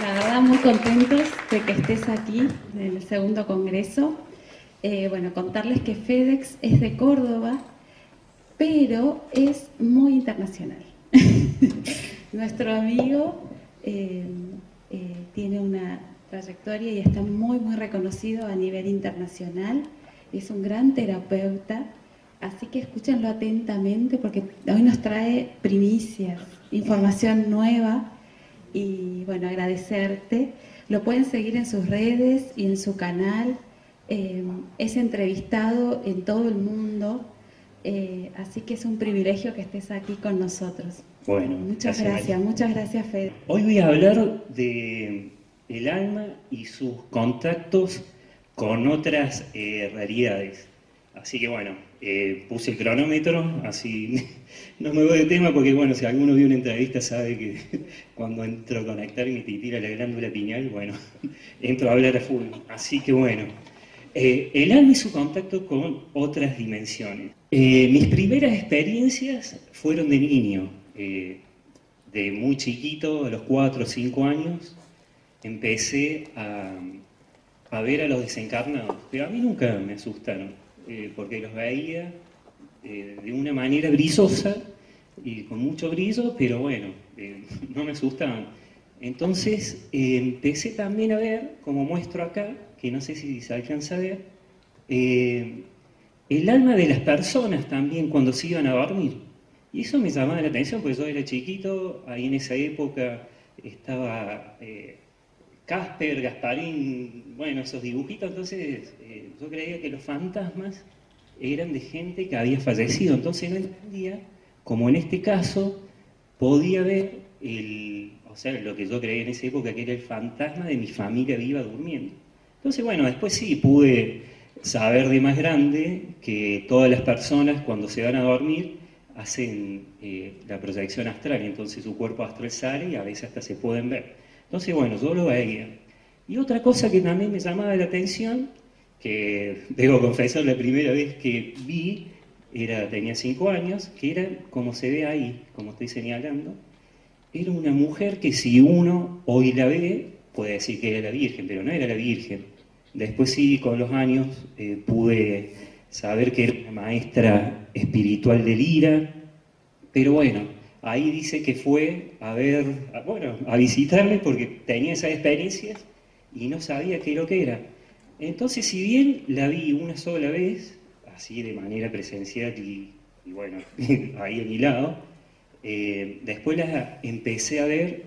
La verdad, muy contentos de que estés aquí en el segundo congreso. Eh, bueno, contarles que FedEx es de Córdoba, pero es muy internacional. Nuestro amigo eh, eh, tiene una trayectoria y está muy, muy reconocido a nivel internacional. Es un gran terapeuta, así que escúchenlo atentamente porque hoy nos trae primicias, información nueva y bueno, agradecerte. Lo pueden seguir en sus redes y en su canal. Eh, es entrevistado en todo el mundo, eh, así que es un privilegio que estés aquí con nosotros. Bueno, muchas gracias, muchas gracias Fede. Hoy voy a hablar de el alma y sus contactos con otras eh, realidades. Así que bueno, eh, puse el cronómetro, así no me voy de tema porque bueno, si alguno vio una entrevista sabe que cuando entro a conectar y me tira la glándula pineal, bueno, entro a hablar a full. Así que bueno, eh, el alma y su contacto con otras dimensiones. Eh, mis primeras experiencias fueron de niño, de muy chiquito, a los 4 o 5 años, empecé a ver a los desencarnados, pero a mí nunca me asustaron eh, porque los veía eh, de una manera brisosa y con mucho brillo, pero bueno, eh, no me asustaban. Entonces empecé también a ver, como muestro acá, que no sé si se alcanza a ver, el alma de las personas también cuando se iban a dormir. Y eso me llamaba la atención, porque yo era chiquito, ahí en esa época estaba Casper, Gasparín, bueno, esos dibujitos, entonces eh, yo creía que los fantasmas eran de gente que había fallecido, entonces no entendía como en este caso podía ver el, o sea, lo que yo creía en esa época que era el fantasma de mi familia viva durmiendo. Entonces, bueno, después sí pude saber de más grande que todas las personas cuando se van a dormir hacen eh, la proyección astral, entonces su cuerpo astral sale y a veces hasta se pueden ver. Entonces, bueno, yo lo veía. Y otra cosa que también me llamaba la atención, que debo confesar la primera vez que vi, era, tenía cinco años, que era como se ve ahí, como estoy señalando, era una mujer que si uno hoy la ve, puede decir que era la Virgen, pero no era la Virgen. Después sí, con los años, eh, pude saber que era una maestra espiritual de Lira, pero bueno, ahí dice que fue a ver, bueno, a visitarme porque tenía esas experiencias y no sabía qué lo que era. Entonces, si bien la vi una sola vez, así de manera presencial y, bueno, ahí en mi lado, eh, después la empecé a ver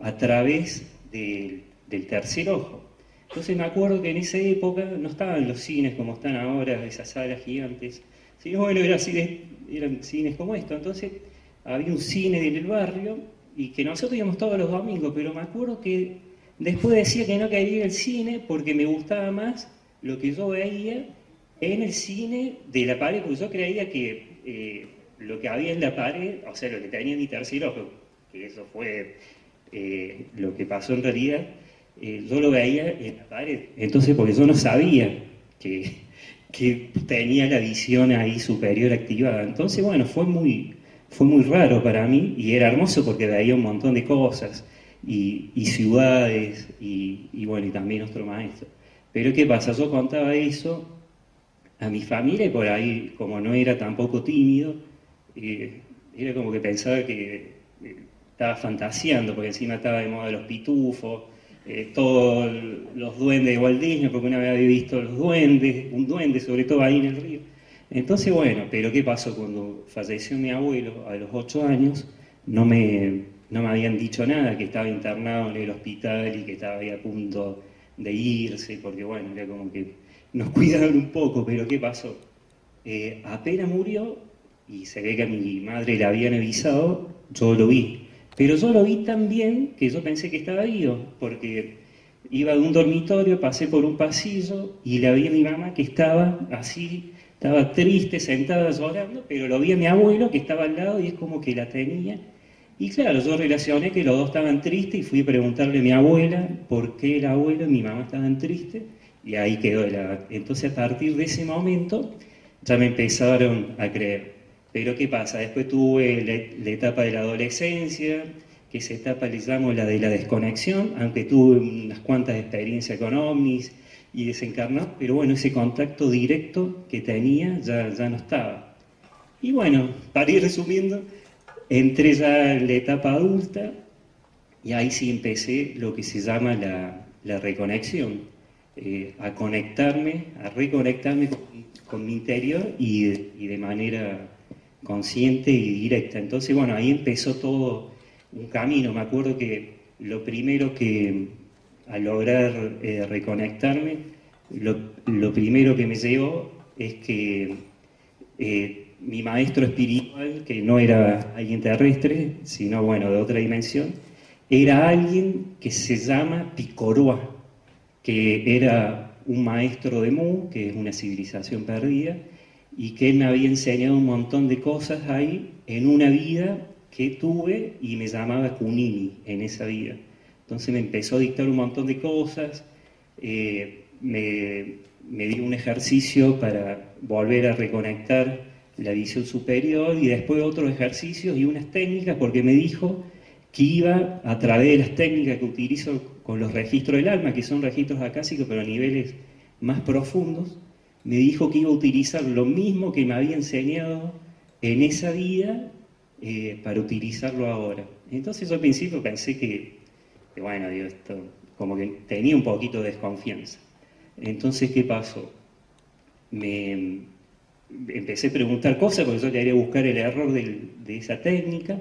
a través del, tercer ojo. Entonces me acuerdo que en esa época no estaban los cines como están ahora, esas salas gigantes, sino bueno, era así eran cines como esto. Entonces había un cine en el barrio y que nosotros íbamos todos los domingos, pero me acuerdo que después decía que no quería al cine porque me gustaba más lo que yo veía en el cine de la pared, porque yo creía que eh, lo que había en la pared, o sea, lo que tenía mi tercer ojo, que eso fue eh, lo que pasó en realidad, eh, yo lo veía en la pared. Entonces, porque yo no sabía que, que tenía la visión ahí superior activada. Entonces, bueno, fue muy, fue muy raro para mí y era hermoso porque veía un montón de cosas y, ciudades y, bueno, y también nuestro maestro. Pero ¿qué pasa? Yo contaba eso a mi familia y por ahí, como no era tampoco tímido, eh, era como que pensaba que eh, estaba fantaseando, porque encima estaba de moda los pitufos, eh, todos los duendes de Walt Disney, porque una vez había visto los duendes, un duende sobre todo ahí en el río. Entonces, bueno, pero ¿qué pasó cuando falleció mi abuelo a los ocho años? No me, no me habían dicho nada, que estaba internado en el hospital y que estaba ahí a punto de irse, porque bueno, era como que nos cuidaron un poco, pero ¿qué pasó? Eh, apenas murió, y se ve que mi madre le habían avisado, yo lo vi. Pero yo lo vi tan bien que yo pensé que estaba vivo, porque iba de un dormitorio, pasé por un pasillo y la vi a mi mamá que estaba así estaba triste, sentada llorando, pero lo vi a mi abuelo que estaba al lado y es como que la tenía. Y claro, yo relacioné que los dos estaban tristes y fui a preguntarle a mi abuela por qué el abuelo y mi mamá estaban tristes y ahí quedó la... Entonces a partir de ese momento ya me empezaron a creer. Pero ¿qué pasa? Después tuve la, etapa de la adolescencia, que esa etapa le llamo la de la desconexión, aunque tuve unas cuantas experiencias con ovnis y desencarnado, pero bueno, ese contacto directo que tenía ya, ya no estaba. Y bueno, para ir resumiendo, entré ya en la etapa adulta y ahí sí empecé lo que se llama la, reconexión, eh, a conectarme, a reconectarme con, mi interior y de manera consciente y directa. Entonces, bueno, ahí empezó todo un camino. Me acuerdo que lo primero que, al lograr eh, reconectarme, lo, primero que me llegó es que eh, mi maestro espiritual, que no era alguien terrestre, sino, bueno, de otra dimensión, era alguien que se llama Picoroa, que era un maestro de Mu, que es una civilización perdida, y que él me había enseñado un montón de cosas ahí en una vida que tuve y me llamaba Kunini en esa vida. Entonces me empezó a dictar un montón de cosas, eh, me, me dio un ejercicio para volver a reconectar la visión superior y después otros ejercicios y unas técnicas porque me dijo que iba a través de las técnicas que utilizo con los registros del alma, que son registros acásicos pero a niveles más profundos, me dijo que iba a utilizar lo mismo que me había enseñado en esa vida eh, para utilizarlo ahora. Entonces yo al principio pensé que, bueno, esto, como que tenía un poquito de desconfianza. Entonces, ¿qué pasó? Me empecé a preguntar cosas porque yo quería buscar el error de, esa técnica.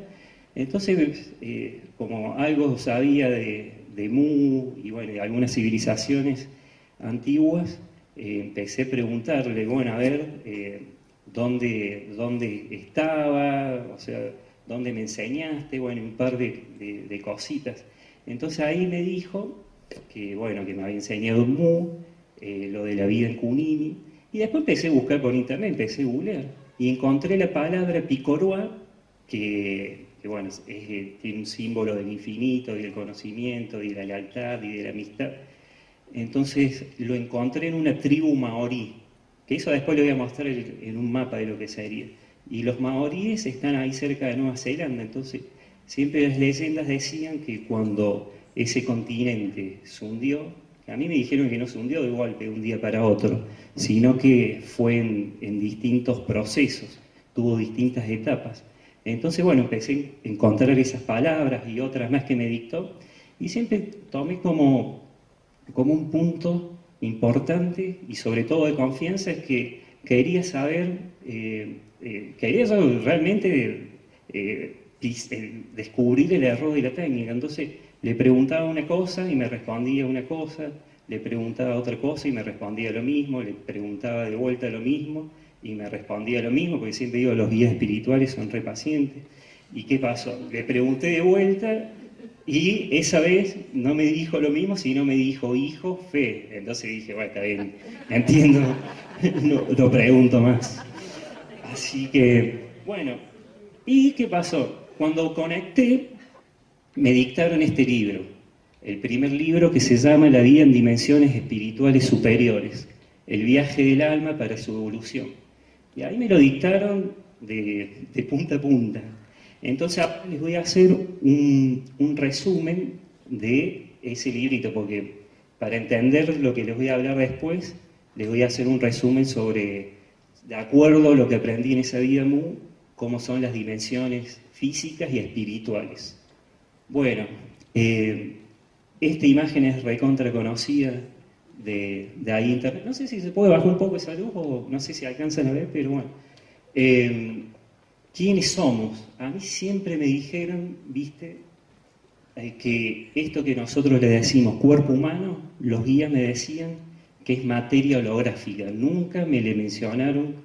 Entonces, eh, como algo sabía de, de Mu y bueno, de algunas civilizaciones antiguas, eh, empecé a preguntarle, bueno, a ver, eh, ¿dónde, ¿dónde estaba? O sea, ¿dónde me enseñaste? Bueno, un par de, cositas. Entonces ahí me dijo que, bueno, que me había enseñado Mu, eh, lo de la vida en Kunini, y después empecé a buscar por internet, empecé a googlear, y encontré la palabra Picoroa, que, bueno, tiene un símbolo del infinito, y del conocimiento, y de la lealtad, y de la amistad. Entonces lo encontré en una tribu maorí, que eso después le voy a mostrar en un mapa de lo que sería. Y los maoríes están ahí cerca de Nueva Zelanda, entonces siempre las leyendas decían que cuando ese continente se hundió, a mí me dijeron que no se hundió de golpe un día para otro, sino que fue en, distintos procesos, tuvo distintas etapas. Entonces, bueno, empecé a encontrar esas palabras y otras más que me dictó, y siempre tomé como como un punto importante y sobre todo de confianza es que quería saber, eh, eh, quería realmente eh, descubrir el error de la técnica. Entonces le preguntaba una cosa y me respondía una cosa, le preguntaba otra cosa y me respondía lo mismo, le preguntaba de vuelta lo mismo y me respondía lo mismo, porque siempre digo, los guías espirituales son repacientes. ¿Y qué pasó? Le pregunté de vuelta y esa vez no me dijo lo mismo, sino me dijo hijo, fe. Entonces dije, bueno, está bien, entiendo, no lo pregunto más. Así que, bueno, ¿y qué pasó? Cuando conecté, me dictaron este libro, el primer libro que se llama La vida en dimensiones espirituales superiores, el viaje del alma para su evolución. Y ahí me lo dictaron de, punta a punta. Entonces les voy a hacer un, resumen de ese librito, porque para entender lo que les voy a hablar después, les voy a hacer un resumen sobre, de acuerdo a lo que aprendí en esa vida cómo son las dimensiones físicas y espirituales. Bueno, eh, esta imagen es recontra conocida de, ahí internet. No sé si se puede bajar un poco esa luz o no sé si alcanzan a ver, pero bueno. Eh, ¿Quiénes somos? A mí siempre me dijeron, viste, eh, que esto que nosotros le decimos cuerpo humano, los guías me decían que es materia holográfica. Nunca me le mencionaron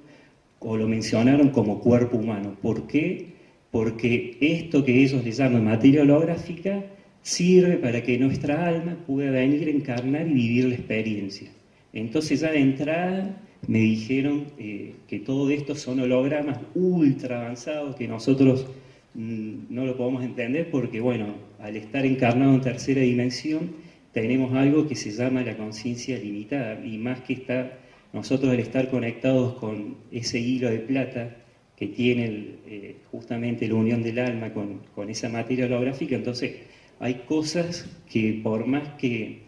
o lo mencionaron como cuerpo humano. ¿Por qué? Porque esto que ellos le llaman materia holográfica sirve para que nuestra alma pueda venir a encarnar y vivir la experiencia. Entonces ya de entrada me dijeron eh, que todo esto son hologramas ultra avanzados que nosotros mm, no lo podemos entender porque, bueno, al estar encarnado en tercera dimensión, tenemos algo que se llama la conciencia limitada y más que estar nosotros al estar conectados con ese hilo de plata que tiene eh, justamente la unión del alma con, con, esa materia holográfica, entonces hay cosas que por más que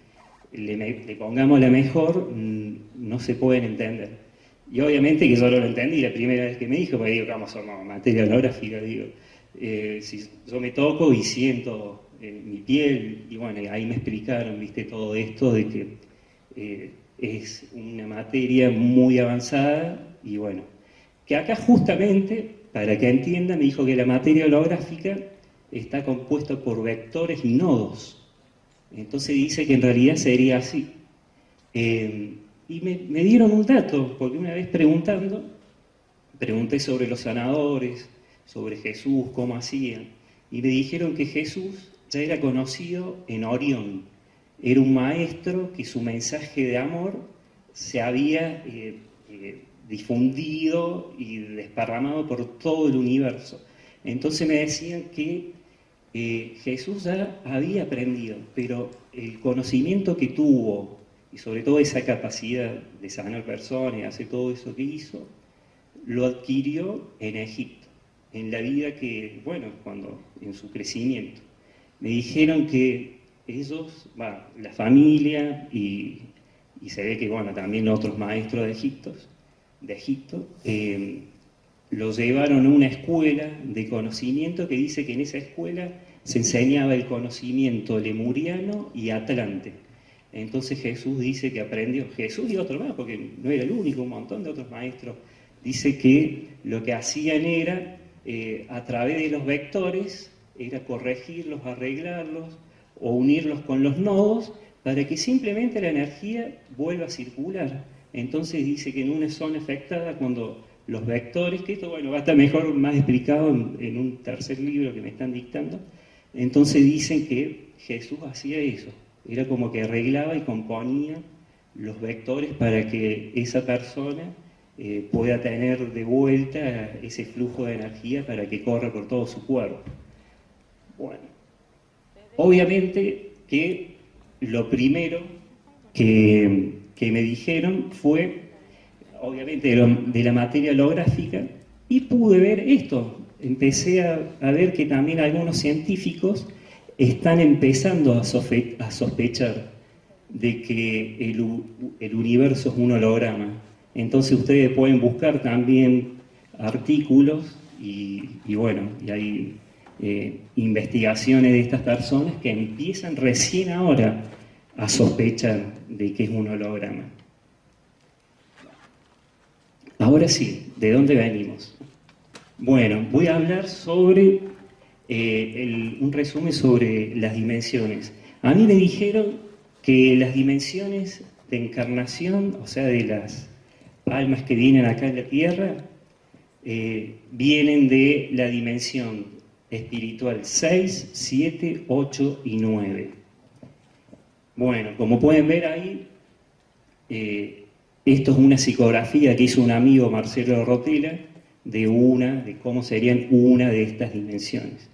le, pongamos la mejor, mm, no se pueden entender. Y obviamente que yo lo entendí la primera vez que me dijo, porque digo, ¿cómo somos materia holográfica? Digo, eh, si yo me toco y siento eh, mi piel, y bueno, ahí me explicaron, viste, todo esto de que es una materia muy avanzada, y bueno, que acá justamente, para que entiendan, me dijo que la materia holográfica está compuesta por vectores y nodos. Entonces dice que en realidad sería así. Y me, dieron un dato, porque una vez preguntando, pregunté sobre los sanadores, sobre Jesús, cómo hacían, y me dijeron que Jesús ya era conocido en Orión. Era un maestro que su mensaje de amor se había eh, eh, difundido y desparramado por todo el universo. Entonces me decían que eh, Jesús ya había aprendido, pero el conocimiento que tuvo y sobre todo esa capacidad de sanar personas y hacer todo eso que hizo, lo adquirió en Egipto, en la vida que, bueno, cuando en su crecimiento. Me dijeron que ellos, la familia y, se ve que, bueno, también otros maestros de Egipto, de Egipto eh, lo llevaron a una escuela de conocimiento que dice que en esa escuela se enseñaba el conocimiento lemuriano y atlante. Entonces Jesús dice que aprendió, Jesús y otro más, porque no era el único, un montón de otros maestros, dice que lo que hacían era, eh, a través de los vectores, era corregirlos, arreglarlos o unirlos con los nodos para que simplemente la energía vuelva a circular. Entonces dice que en una zona afectada, cuando los vectores, que esto bueno, va a estar mejor, más explicado en un tercer libro que me están dictando, entonces dicen que Jesús hacía eso, era como que arreglaba y componía los vectores para que esa persona eh, pueda tener de vuelta ese flujo de energía para que corra por todo su cuerpo. Bueno, obviamente que lo primero que, me dijeron fue, obviamente, de, la materia holográfica y pude ver esto. Empecé a ver que también algunos científicos están empezando a, sospechar de que el, universo es un holograma. Entonces ustedes pueden buscar también artículos y, bueno, y hay eh, investigaciones de estas personas que empiezan recién ahora a sospechar de que es un holograma. Ahora sí, ¿de dónde venimos? Bueno, voy a hablar sobre eh, un resumen sobre las dimensiones. A mí me dijeron que las dimensiones de encarnación, o sea, de las almas que vienen acá en la Tierra, eh, vienen de la dimensión espiritual 6, 7, 8 y 9. Bueno, como pueden ver ahí, eh, esto es una psicografía que hizo un amigo Marcelo Rotela de una, de cómo serían una de estas dimensiones.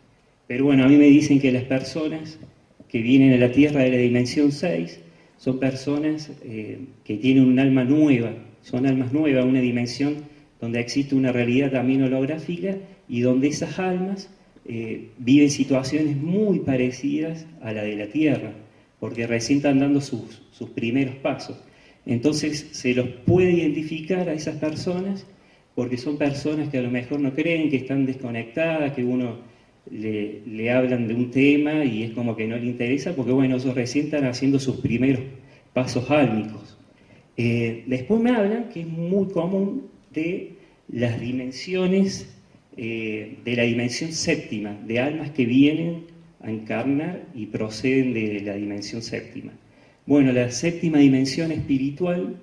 Pero bueno, a mí me dicen que las personas que vienen a la Tierra de la dimensión 6 son personas eh, que tienen un alma nueva, son almas nuevas, una dimensión donde existe una realidad también holográfica y donde esas almas eh, viven situaciones muy parecidas a la de la Tierra, porque recién están dando sus, sus primeros pasos. Entonces se los puede identificar a esas personas porque son personas que a lo mejor no creen, que están desconectadas, que uno le, hablan de un tema y es como que no le interesa porque, bueno, ellos recién están haciendo sus primeros pasos álmicos. Eh, después me hablan que es muy común de las dimensiones, eh, de la dimensión séptima, de almas que vienen a encarnar y proceden de la dimensión séptima. Bueno, la séptima dimensión espiritual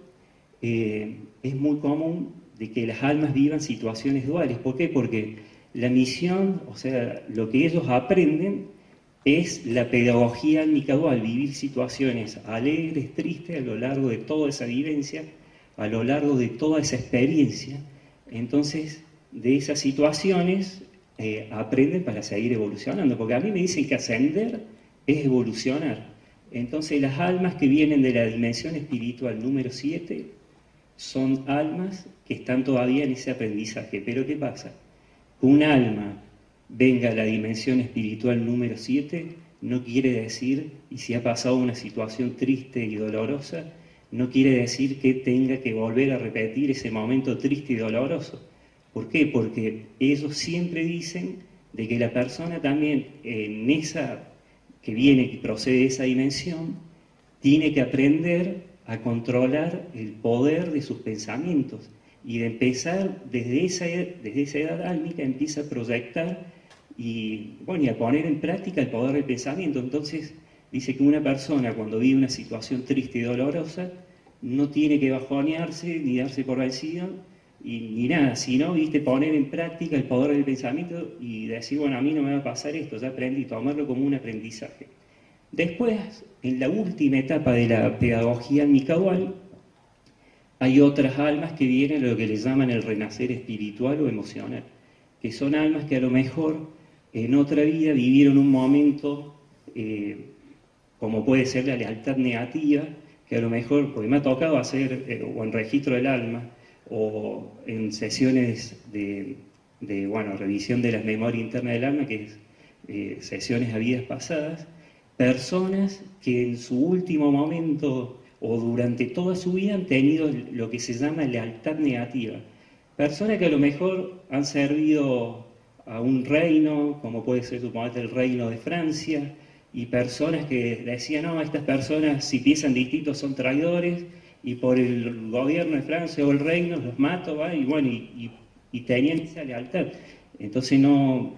eh, es muy común de que las almas vivan situaciones duales. ¿Por qué? Porque la misión, o sea, lo que ellos aprenden es la pedagogía álmica dual, vivir situaciones alegres, tristes a lo largo de toda esa vivencia, a lo largo de toda esa experiencia. Entonces, de esas situaciones eh, aprenden para seguir evolucionando, porque a mí me dicen que ascender es evolucionar. Entonces, las almas que vienen de la dimensión espiritual número 7 son almas que están todavía en ese aprendizaje. Pero ¿qué pasa? un alma venga a la dimensión espiritual número 7 no quiere decir, y si ha pasado una situación triste y dolorosa, no quiere decir que tenga que volver a repetir ese momento triste y doloroso. ¿Por qué? Porque ellos siempre dicen de que la persona también en esa que viene, que procede de esa dimensión, tiene que aprender a controlar el poder de sus pensamientos y de empezar desde esa, desde esa edad álmica, empieza a proyectar y, bueno, y a poner en práctica el poder del pensamiento. Entonces, dice que una persona cuando vive una situación triste y dolorosa, no tiene que bajonearse ni darse por vencido y, ni nada, sino, viste, poner en práctica el poder del pensamiento y decir, bueno, a mí no me va a pasar esto, ya aprendí, tomarlo como un aprendizaje. Después, en la última etapa de la pedagogía micadual, hay otras almas que vienen a lo que le llaman el renacer espiritual o emocional, que son almas que a lo mejor en otra vida vivieron un momento, eh, como puede ser la lealtad negativa, que a lo mejor, porque me ha tocado hacer, eh, o en registro del alma, o en sesiones de, bueno, revisión de la memoria interna del alma, que es eh, sesiones a vidas pasadas, personas que en su último momento o durante toda su vida han tenido lo que se llama lealtad negativa. Personas que a lo mejor han servido a un reino, como puede ser suponete el reino de Francia, y personas que decían, no, estas personas si piensan distintos son traidores, y por el gobierno de Francia o el reino los mato, ¿va? y bueno, y, tenían esa lealtad. Entonces no,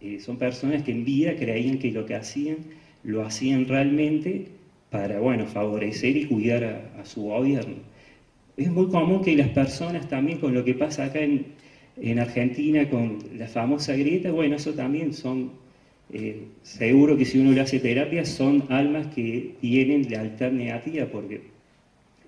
eh, son personas que en vida creían que lo que hacían, lo hacían realmente para, bueno, favorecer y cuidar a, su gobierno. Es muy común que las personas también, con lo que pasa acá en, en Argentina con la famosa grieta, bueno, eso también son, eh, seguro que si uno le hace terapia, son almas que tienen lealtad negativa, porque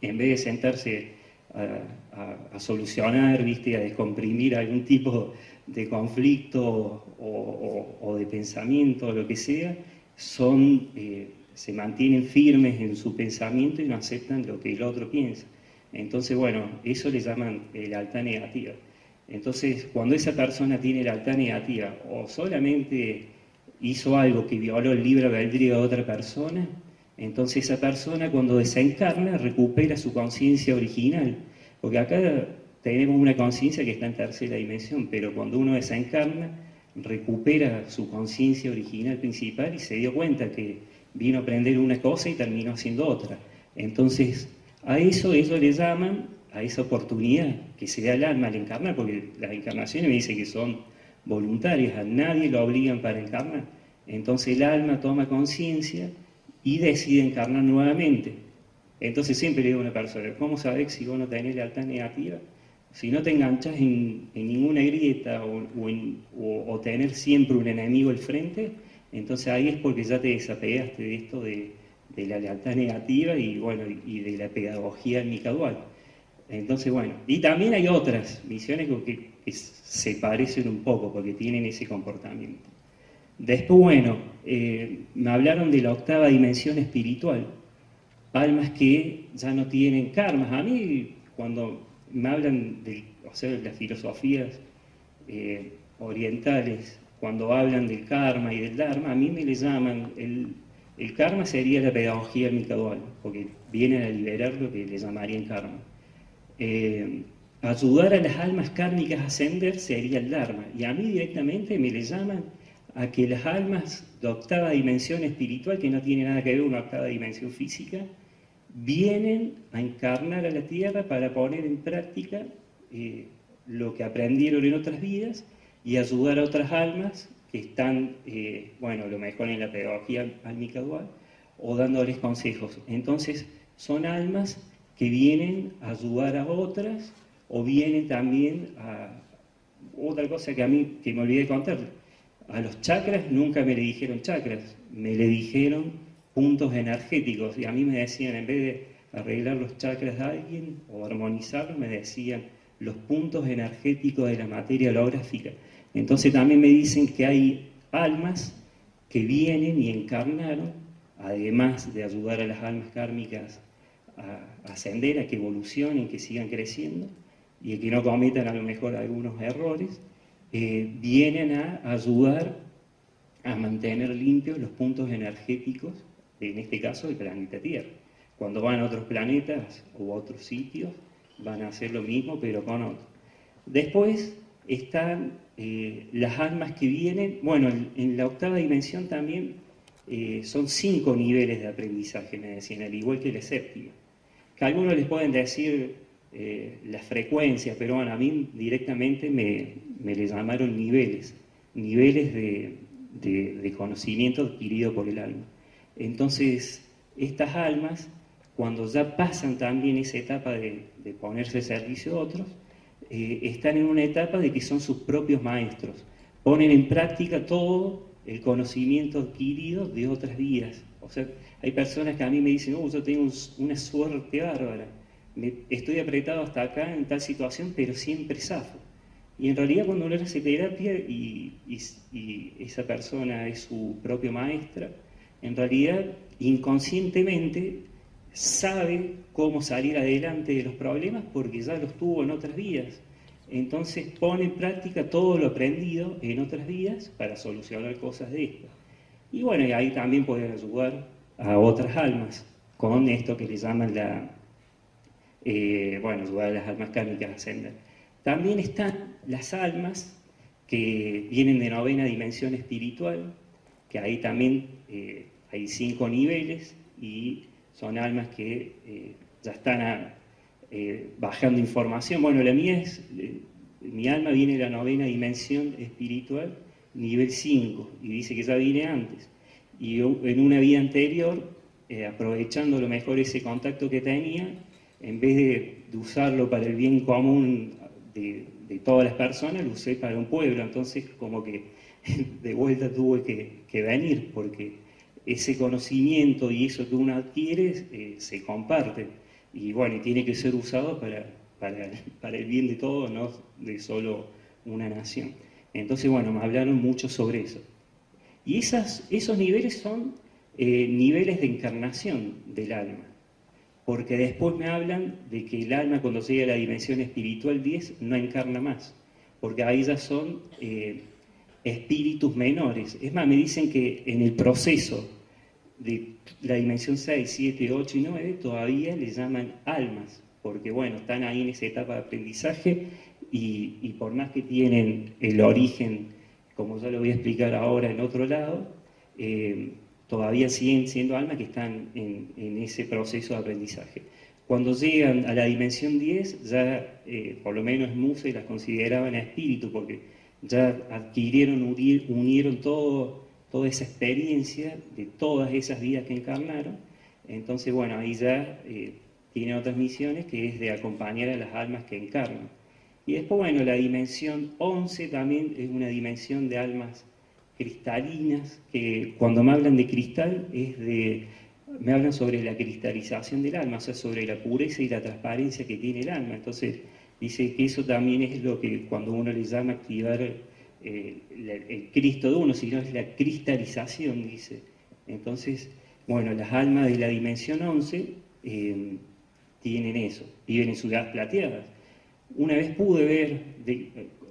en vez de sentarse a, solucionar, ¿viste? a descomprimir algún tipo de conflicto o, de pensamiento o lo que sea, son, eh, se mantienen firmes en su pensamiento y no aceptan lo que el otro piensa. Entonces, bueno, eso le llaman lealtad negativa. Entonces, cuando esa persona tiene la alta negativa o solamente hizo algo que violó el libre albedrío de otra persona, entonces esa persona cuando desencarna recupera su conciencia original. Porque acá tenemos una conciencia que está en tercera dimensión, pero cuando uno desencarna recupera su conciencia original principal y se dio cuenta que vino a aprender una cosa y terminó haciendo otra. Entonces, a eso ellos le llaman a esa oportunidad que se da el alma al encarnar, porque las encarnaciones me dicen que son voluntarias, a nadie lo obligan para encarnar. Entonces el alma toma conciencia y decide encarnar nuevamente. Entonces siempre le digo a una persona, ¿cómo sabes si vos no tenés lealtad negativa? Si no te enganchas en, ninguna grieta o, tener siempre un enemigo al frente, entonces ahí es porque ya te desapegaste de esto de, la lealtad negativa y, bueno, y de la pedagogía micadual. Entonces, bueno, y también hay otras misiones que, se parecen un poco porque tienen ese comportamiento. Después, bueno, eh, me hablaron de la octava dimensión espiritual, almas que ya no tienen karmas. A mí, cuando me hablan de, o sea, las filosofías eh, orientales, cuando hablan del karma y del dharma, a mí me le llaman, el, karma sería la pedagogía micadual, porque vienen a liberar lo que le llamarían karma. Eh, ayudar a las almas kármicas a ascender sería el Dharma. Y a mí directamente me le llaman a que las almas de octava dimensión espiritual, que no tiene nada que ver con una octava dimensión física, vienen a encarnar a la tierra para poner en práctica eh, lo que aprendieron en otras vidas y ayudar a otras almas que están, eh, bueno, lo mejor en la pedagogía álmica dual, o dándoles consejos. Entonces, son almas que vienen a ayudar a otras o vienen también a otra cosa que a mí que me olvidé contar. A los chakras nunca me le dijeron chakras, me le dijeron puntos energéticos y a mí me decían en vez de arreglar los chakras de alguien o armonizarlos, me decían los puntos energéticos de la materia holográfica. Entonces también me dicen que hay almas que vienen y encarnaron, además de ayudar a las almas kármicas a, ascender, a que evolucionen, que sigan creciendo y que no cometan a lo mejor algunos errores, eh, vienen a ayudar a mantener limpios los puntos energéticos, en este caso el planeta Tierra. Cuando van a otros planetas o a otros sitios, van a hacer lo mismo, pero con otros. Después están eh, las almas que vienen, bueno, en, la octava dimensión también eh, son cinco niveles de aprendizaje medicinal, igual que la séptima. Que algunos les pueden decir eh, la frecuencia, pero bueno, a mí directamente me, me le llamaron niveles, niveles de, de, conocimiento adquirido por el alma. Entonces, estas almas, cuando ya pasan también esa etapa de, ponerse al servicio de otros, eh, están en una etapa de que son sus propios maestros. Ponen en práctica todo el conocimiento adquirido de otras vidas. O sea, hay personas que a mí me dicen, oh, yo tengo una suerte bárbara, estoy apretado hasta acá en tal situación, pero siempre zafo. Y en realidad cuando uno hace terapia y, esa persona es su propio maestra, en realidad inconscientemente sabe cómo salir adelante de los problemas porque ya los tuvo en otras vías. Entonces pone en práctica todo lo aprendido en otras vías para solucionar cosas de esto. Y bueno, y ahí también pueden ayudar a otras almas con esto que le llaman la, eh, bueno, a las almas kármicas a ascender. También están las almas que vienen de novena dimensión espiritual, que ahí también eh, hay cinco niveles y son almas que eh, ya están eh, bajando información. Bueno, la mía es, mi alma viene de la novena dimensión espiritual, nivel 5, y dice que ya vine antes. Y en una vida anterior, aprovechando lo mejor ese contacto que tenía, en vez de, usarlo para el bien común de, todas las personas, lo usé para un pueblo, entonces como que de vuelta tuve que, venir, porque ese conocimiento y eso que uno adquiere eh, se comparte, y bueno, y tiene que ser usado para, para, el bien de todos, no de solo una nación. Entonces, bueno, me hablaron mucho sobre eso. Y esas, esos niveles son eh, niveles de encarnación del alma porque después me hablan de que el alma cuando llega a la dimensión espiritual 10 no encarna más, porque ahí ya son eh, espíritus menores. Es más, me dicen que en el proceso de la dimensión 6, 7, 8 y 9 todavía le llaman almas, porque bueno, están ahí en esa etapa de aprendizaje y, por más que tienen el origen, como ya lo voy a explicar ahora en otro lado, eh, todavía siguen siendo almas que están en, ese proceso de aprendizaje. Cuando llegan a la dimensión 10, ya eh, por lo menos Muse las consideraban espíritu, porque ya adquirieron, unieron todo, toda esa experiencia de todas esas vidas que encarnaron. Entonces, bueno, ahí ya eh, tiene otras misiones que es de acompañar a las almas que encarnan. Y después, bueno, la dimensión 11 también es una dimensión de almas cristalinas, que cuando me hablan de cristal es de, me hablan sobre la cristalización del alma, o sea, sobre la pureza y la transparencia que tiene el alma. Entonces, dice que eso también es lo que cuando uno le llama activar eh, el Cristo de uno, sino es la cristalización, dice. Entonces, bueno, las almas de la dimensión 11 eh, tienen eso, viven en ciudades plateadas. Una vez pude ver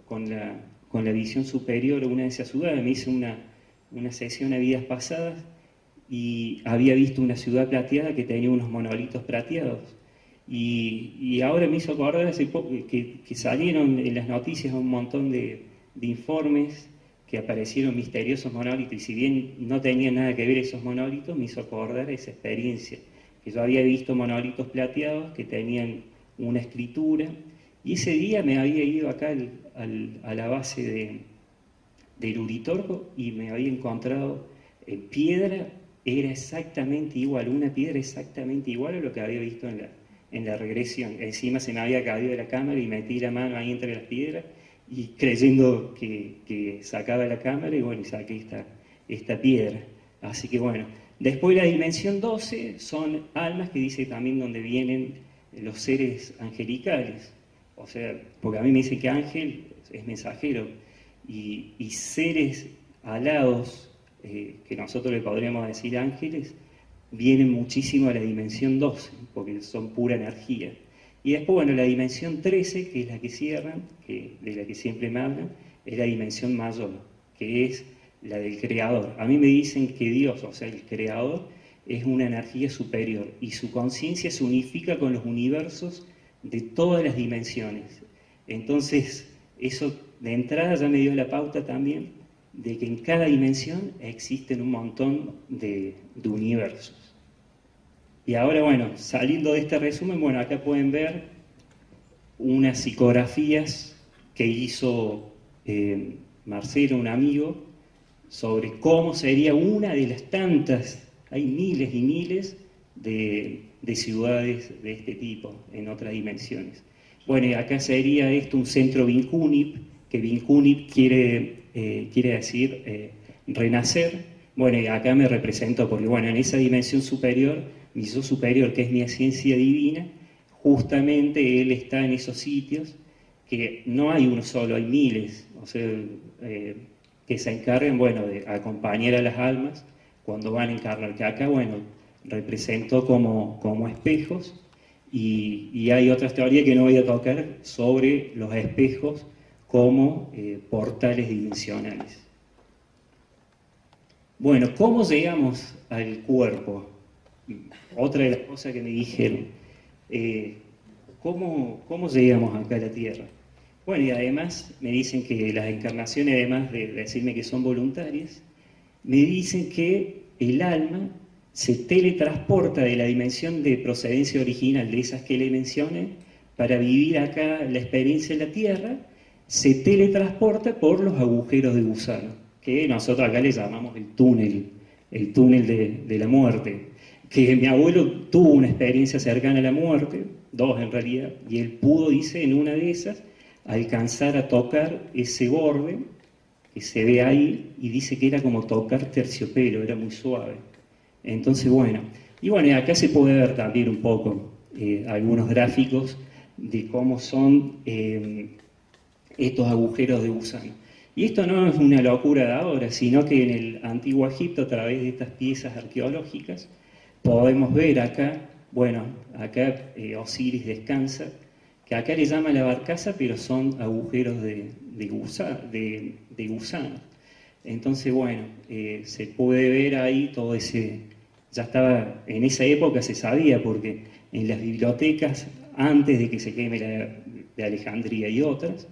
con la con la visión superior una de esas ciudades. Me hice una, una sesión a vidas pasadas y había visto una ciudad plateada que tenía unos monolitos plateados. Y, ahora me hizo acordar que, que, salieron en las noticias un montón de, informes que aparecieron misteriosos monolitos y si bien no tenían nada que ver esos monolitos, me hizo acordar esa experiencia, que yo había visto monolitos plateados que tenían una escritura y ese día me había ido acá a la base de, del Uritorco y me había encontrado en piedra, era exactamente igual, una piedra exactamente igual a lo que había visto en la, en la regresión. Encima se me había caído de la cámara y metí la mano ahí entre las piedras y creyendo que, sacaba la cámara y bueno, y saqué esta, esta piedra. Así que bueno, después la dimensión 12 son almas que dice también donde vienen los seres angelicales. O sea, porque a mí me dicen que ángel es mensajero y, seres alados, eh, que nosotros le podríamos decir ángeles, vienen muchísimo a la dimensión 12, porque son pura energía. Y después, bueno, la dimensión 13, que es la que cierran, que, de la que siempre me hablan, es la dimensión mayor, que es la del creador. A mí me dicen que Dios, o sea, el creador, es una energía superior y su conciencia se unifica con los universos de todas las dimensiones. Entonces, eso de entrada ya me dio la pauta también de que en cada dimensión existen un montón de, universos. Y ahora, bueno, saliendo de este resumen, bueno, acá pueden ver unas psicografías que hizo eh, Marcelo, un amigo, sobre cómo sería una de las tantas, hay miles y miles de, ciudades de este tipo en otras dimensiones. Bueno, acá sería esto un centro Vincunip, que Vincunip quiere, eh, quiere decir eh, renacer. Bueno, y acá me represento porque, bueno, en esa dimensión superior, mi yo superior, que es mi esencia divina, justamente él está en esos sitios que no hay uno solo, hay miles. O sea, eh, que se encarguen, bueno, de acompañar a las almas cuando van a encarnar, que acá, bueno, represento como, como espejos y, hay otras teorías que no voy a tocar sobre los espejos como eh, portales dimensionales. Bueno, ¿cómo llegamos al cuerpo? Otra de las cosas que me dijeron, eh, ¿cómo, ¿cómo llegamos acá a la Tierra? Bueno, y además me dicen que las encarnaciones, además de decirme que son voluntarias, me dicen que el alma se teletransporta de la dimensión de procedencia original de esas que le mencioné para vivir acá la experiencia en la Tierra, se teletransporta por los agujeros de gusano, que nosotros acá le llamamos el túnel, el túnel de, de la muerte, que mi abuelo tuvo una experiencia cercana a la muerte, dos en realidad, y él pudo, dice, en una de esas, alcanzar a tocar ese borde que se ve ahí y dice que era como tocar terciopelo, era muy suave. Entonces, bueno, y bueno, acá se puede ver también un poco eh, algunos gráficos de cómo son eh, estos agujeros de gusano. Y esto no es una locura de ahora, sino que en el antiguo Egipto, a través de estas piezas arqueológicas, podemos ver acá, bueno, acá eh, Osiris descansa, que acá le llama la barcaza, pero son agujeros de, de, gusano. Entonces, bueno, se puede ver ahí todo ese, ya estaba, en esa época se sabía, porque en las bibliotecas, antes de que se queme la de Alejandría y otras,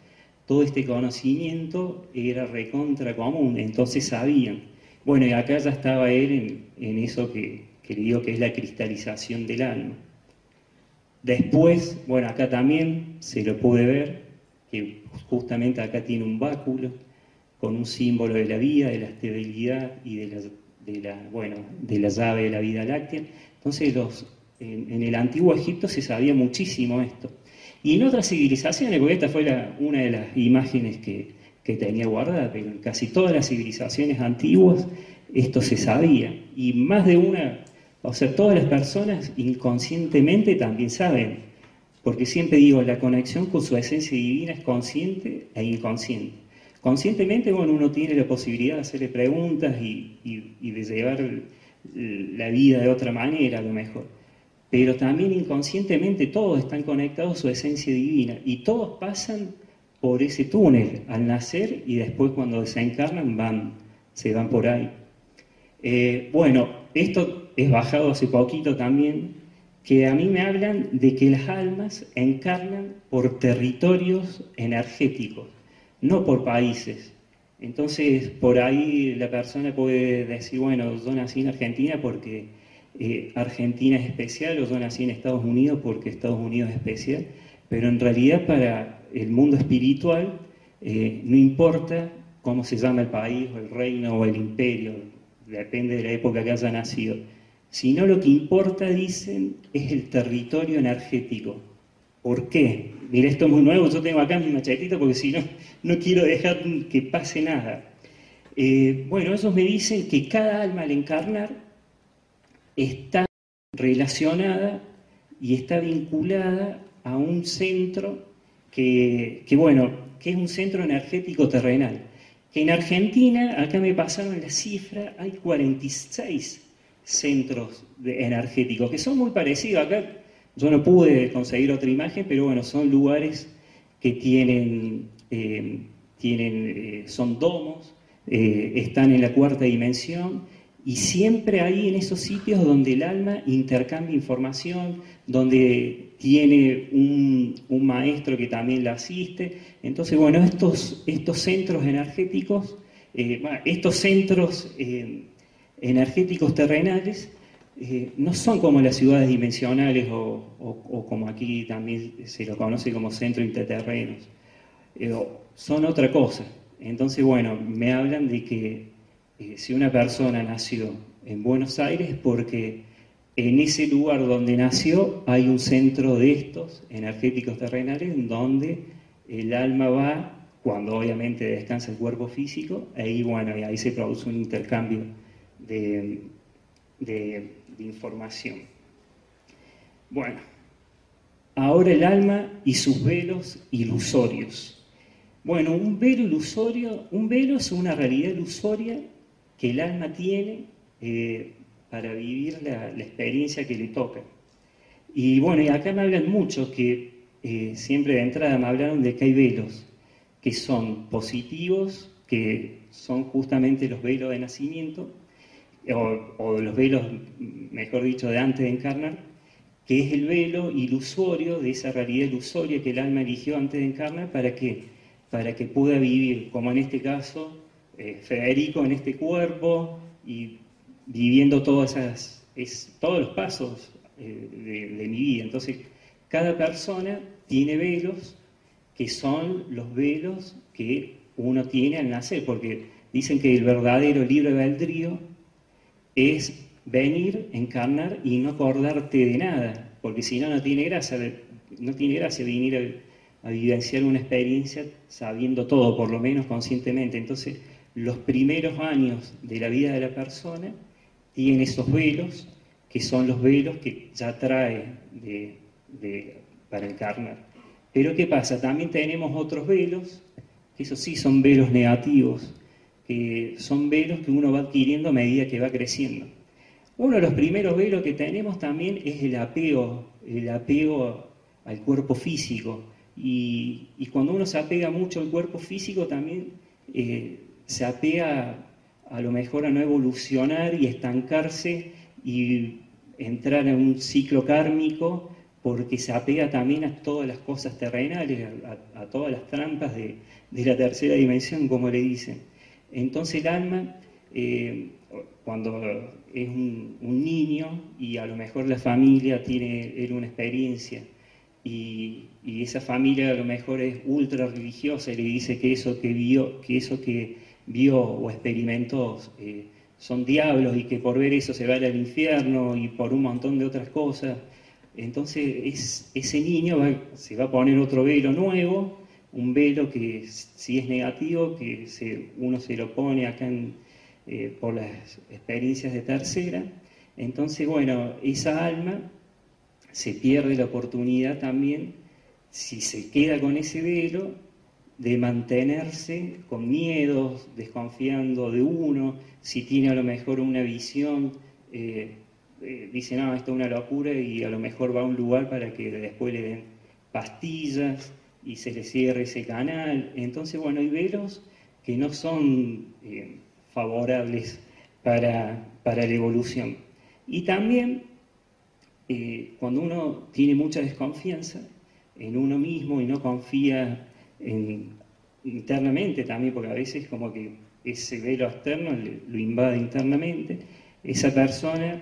todo este conocimiento era recontra común, entonces sabían. Bueno, y acá ya estaba él en, eso que, que le digo que es la cristalización del alma. Después, bueno, acá también se lo puede ver, que justamente acá tiene un báculo con un símbolo de la vida, de la estabilidad y de la, bueno, de la llave de la vida láctea. Entonces, los, en, el antiguo Egipto se sabía muchísimo esto. Y en otras civilizaciones, porque esta fue una de las imágenes que, que tenía guardada, pero en casi todas las civilizaciones antiguas esto se sabía. Y más de una o sea, todas las personas inconscientemente también saben, porque siempre digo, la conexión con su esencia divina es consciente e inconsciente. Conscientemente, bueno, uno tiene la posibilidad de hacerle preguntas y, de llevar la vida de otra manera, a lo mejor. Pero también inconscientemente todos están conectados a su esencia divina y todos pasan por ese túnel al nacer y después cuando desencarnan van, se van por ahí. Eh, bueno, esto es bajado hace poquito también, que a mí me hablan de que las almas encarnan por territorios energéticos, no por países. Entonces, por ahí la persona puede decir, bueno, yo nací en Argentina porque eh, Argentina es especial, o yo nací en Estados Unidos porque Estados Unidos es especial, pero en realidad para el mundo espiritual eh, no importa cómo se llama el país, o el reino, o el imperio, depende de la época que haya nacido sino lo que importa, dicen, es el territorio energético. ¿Por qué? Mira, esto es muy nuevo, yo tengo acá mi machetito porque si no, no quiero dejar que pase nada. Eh, bueno, ellos me dicen que cada alma al encarnar está relacionada y está vinculada a un centro que, que, bueno, que es un centro energético terrenal. Que en Argentina, acá me pasaron la cifra, hay 46 centros energéticos, que son muy parecidos. Acá yo no pude conseguir otra imagen, pero bueno, son lugares que tienen, eh, tienen, son domos, están en la cuarta dimensión y siempre ahí en esos sitios donde el alma intercambia información, donde tiene un, maestro que también la asiste. Entonces, bueno, estos, estos centros energéticos, eh, estos centros eh, energéticos terrenales eh, no son como las ciudades dimensionales o, como aquí también se lo conoce como centros interterrenos, son otra cosa. Entonces, bueno, me hablan de que eh, si una persona nació en Buenos Aires porque en ese lugar donde nació hay un centro de estos energéticos terrenales en donde el alma va cuando obviamente descansa el cuerpo físico, ahí bueno, ahí se produce un intercambio de, de información. Bueno, ahora el alma y sus velos ilusorios. Bueno, un velo ilusorio, un velo es una realidad ilusoria que el alma tiene eh, para vivir la, experiencia que le toca. Y bueno, y acá me hablan mucho que eh, siempre de entrada me hablaron de que hay velos que son positivos, que son justamente los velos de nacimiento, o, o los velos, mejor dicho, de antes de encarnar, que es el velo ilusorio de esa realidad ilusoria que el alma eligió antes de encarnar para que, para que pueda vivir, como en este caso, eh, Federico en este cuerpo y viviendo todas esas, todos los pasos eh, de, mi vida. Entonces, cada persona tiene velos que son los velos que uno tiene al nacer, porque dicen que el verdadero libre albedrío es venir, encarnar y no acordarte de nada, porque si no, no tiene gracia, no tiene gracia venir a, vivenciar una experiencia sabiendo todo, por lo menos conscientemente. Entonces, los primeros años de la vida de la persona tiene esos velos, que son los velos que ya trae para encarnar. Pero ¿qué pasa? También tenemos otros velos, que esos sí son velos negativos, que son velos que uno va adquiriendo a medida que va creciendo. Uno de los primeros velos que tenemos también es el apego, el apego al cuerpo físico. Y, cuando uno se apega mucho al cuerpo físico también eh, se apega a lo mejor a no evolucionar y estancarse y entrar en un ciclo kármico porque se apega también a todas las cosas terrenales, a, todas las trampas de, la tercera dimensión, como le dicen. Entonces el alma, eh, cuando es un, niño y a lo mejor la familia tiene una experiencia y, esa familia a lo mejor es ultra religiosa y le dice que eso que vio, que eso que vio o experimentó eh, son diablos y que por ver eso se va al infierno y por un montón de otras cosas. Entonces ese niño se va a poner otro velo nuevo, un velo que si es negativo, que uno se lo pone acá eh, por las experiencias de tercera. Entonces, bueno, esa alma se pierde la oportunidad también, si se queda con ese velo, de mantenerse con miedos, desconfiando de uno, si tiene a lo mejor una visión, eh, eh, dice, no, esto es una locura y a lo mejor va a un lugar para que después le den pastillas y se le cierre ese canal. Entonces, bueno, hay velos que no son eh, favorables para, para, la evolución. Y también, cuando uno tiene mucha desconfianza en uno mismo y no confía internamente también, porque a veces como que ese velo externo lo invade internamente, esa persona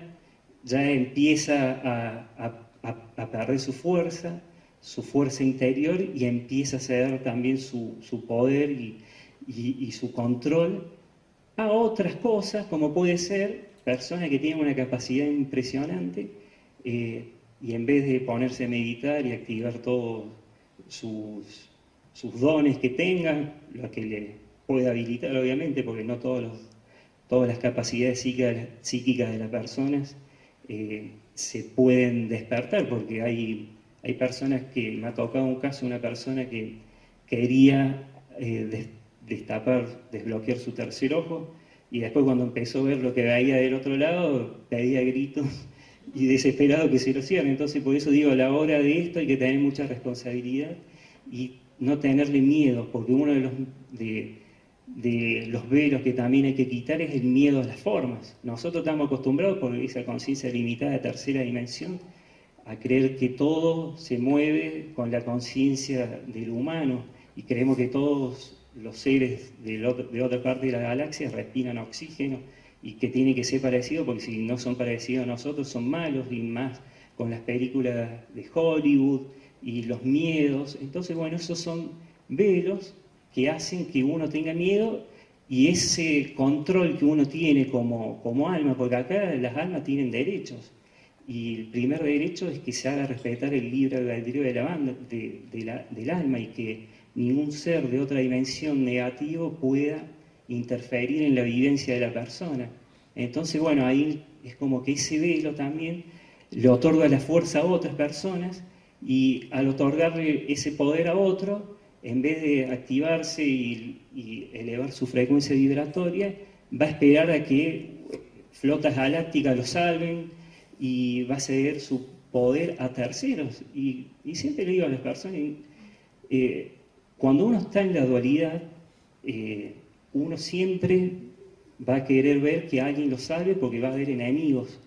ya empieza a, perder su fuerza, su fuerza interior y empieza a ceder también su, poder y, su control a otras cosas, como puede ser personas que tienen una capacidad impresionante eh, y en vez de ponerse a meditar y activar todos sus, sus dones que tengan, lo que le puede habilitar obviamente, porque no todos todas las capacidades psíquicas, de las personas eh, se pueden despertar, porque hay, hay personas que, me ha tocado un caso, una persona que quería eh, destapar, desbloquear su tercer ojo, y después cuando empezó a ver lo que veía del otro lado, pedía gritos y desesperado que se lo cierren. Entonces por eso digo, a la hora de esto hay que tener mucha responsabilidad y no tenerle miedo, porque uno de los, de los velos que también hay que quitar es el miedo a las formas. Nosotros estamos acostumbrados por esa conciencia limitada de tercera dimensión a creer que todo se mueve con la conciencia del humano y creemos que todos los seres de, otra parte de la galaxia respiran oxígeno y que tiene que ser parecido porque si no son parecidos a nosotros son malos y más con las películas de Hollywood y los miedos. Entonces, bueno, esos son velos que hacen que uno tenga miedo y ese control que uno tiene como, como alma, porque acá las almas tienen derechos. Y el primer derecho es que se haga respetar el libre albedrío de la banda, de, del alma y que ningún ser de otra dimensión negativo pueda interferir en la vivencia de la persona. Entonces, bueno, ahí es como que ese velo también le otorga la fuerza a otras personas y al otorgarle ese poder a otro, en vez de activarse y, y elevar su frecuencia vibratoria, va a esperar a que flotas galácticas lo salven, y va a ceder su poder a terceros. Y, siempre le digo a las personas, eh, cuando uno está en la dualidad, eh, uno siempre va a querer ver que alguien lo salve porque va a haber enemigos.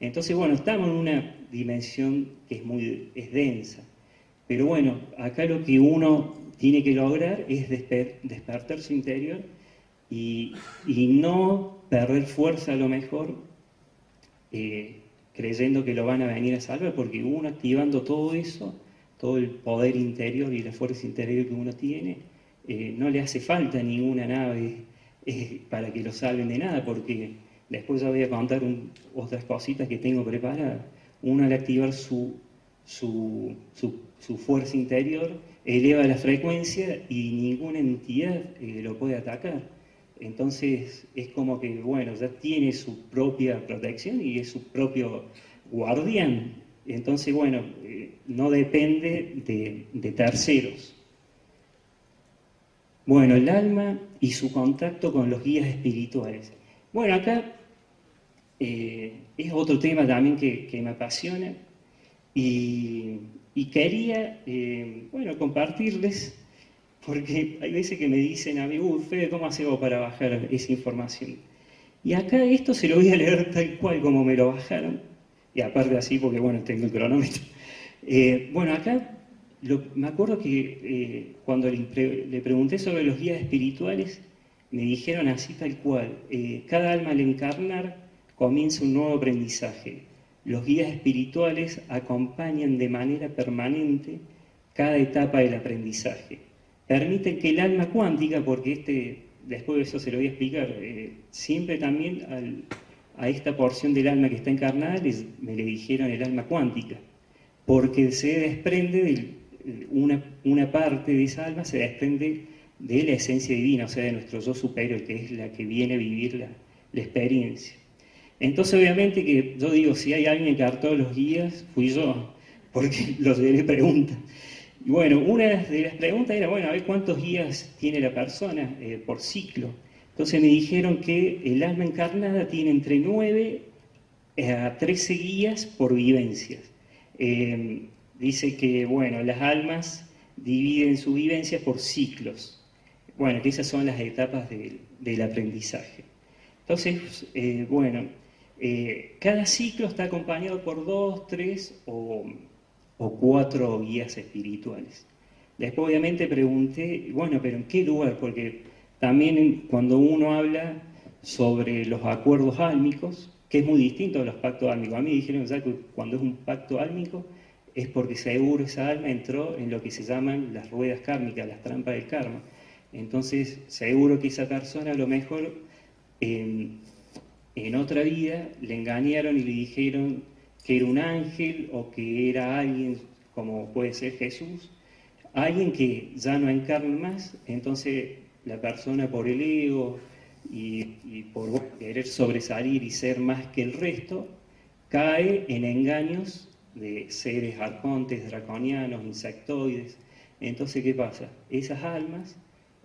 Entonces, bueno, estamos en una dimensión que es muy es densa. Pero bueno, acá lo que uno tiene que lograr es despertar su interior y, no perder fuerza a lo mejor eh, creyendo que lo van a venir a salvar, porque uno activando todo eso, todo el poder interior y la fuerza interior que uno tiene, eh, no le hace falta ninguna nave eh, para que lo salven de nada, porque después ya voy a contar otras cositas que tengo preparadas. Uno al activar su, su, su, fuerza interior eleva la frecuencia y ninguna entidad eh, lo puede atacar. Entonces es como que, bueno, ya tiene su propia protección y es su propio guardián. Entonces, bueno, eh, no depende de, terceros. Bueno, el alma y su contacto con los guías espirituales. Bueno, acá eh, es otro tema también que, me apasiona y, quería, eh, bueno, compartirles porque hay veces que me dicen a mí, uy, Fede, ¿cómo hago para bajar esa información? Y acá esto se lo voy a leer tal cual como me lo bajaron, y aparte así porque, bueno, tengo el cronómetro. Eh, bueno, acá me acuerdo que eh, cuando le, pregunté sobre los guías espirituales, me dijeron así tal cual, eh, cada alma al encarnar comienza un nuevo aprendizaje. Los guías espirituales acompañan de manera permanente cada etapa del aprendizaje permiten que el alma cuántica, porque este, después de eso se lo voy a explicar, eh, siempre también a esta porción del alma que está encarnada me le dijeron el alma cuántica, porque se desprende de una, una parte de esa alma, se desprende de la esencia divina, o sea, de nuestro yo superior, que es la que viene a vivir la, experiencia. Entonces, obviamente que yo digo, si hay alguien que hartó los guías, fui yo, porque los de pregunta. Y bueno, una de las preguntas era, bueno, a ver cuántos guías tiene la persona eh, por ciclo. Entonces me dijeron que el alma encarnada tiene entre 9 eh, a 13 guías por vivencias. Em, dice que, bueno, las almas dividen su vivencia por ciclos. Bueno, que esas son las etapas del aprendizaje. Entonces, eh, bueno, cada ciclo está acompañado por dos, tres o o cuatro guías espirituales. Después obviamente pregunté, bueno, pero ¿en qué lugar? Porque también cuando uno habla sobre los acuerdos álmicos, que es muy distinto a los pactos álmicos, a mí dijeron que cuando es un pacto álmico es porque seguro esa alma entró en lo que se llaman las ruedas kármicas, las trampas del karma. Entonces, seguro que esa persona a lo mejor en otra vida le engañaron y le dijeron que era un ángel o que era alguien como puede ser Jesús, alguien que ya no encarna más, entonces la persona por el ego y, por querer sobresalir y ser más que el resto, cae en engaños de seres arcontes, draconianos, insectoides. Entonces, ¿qué pasa? Esas almas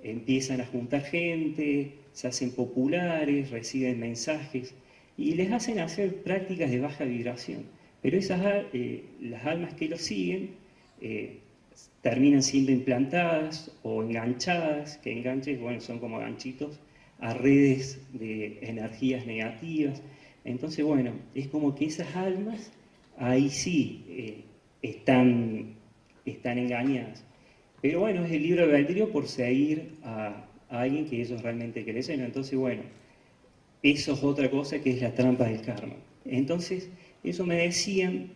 empiezan a juntar gente, se hacen populares, reciben mensajes, y les hacen hacer prácticas de baja vibración. Pero esas, eh, las almas que lo siguen eh, terminan siendo implantadas o enganchadas, que enganches, bueno, son como ganchitos, a redes de energías negativas. Entonces, bueno, es como que esas almas ahí sí eh, están, están engañadas. Pero bueno, es el libro de albedrío por seguir a, alguien que ellos realmente crecen. Entonces, bueno, eso es otra cosa que es la trampa del karma. Entonces, eso me decían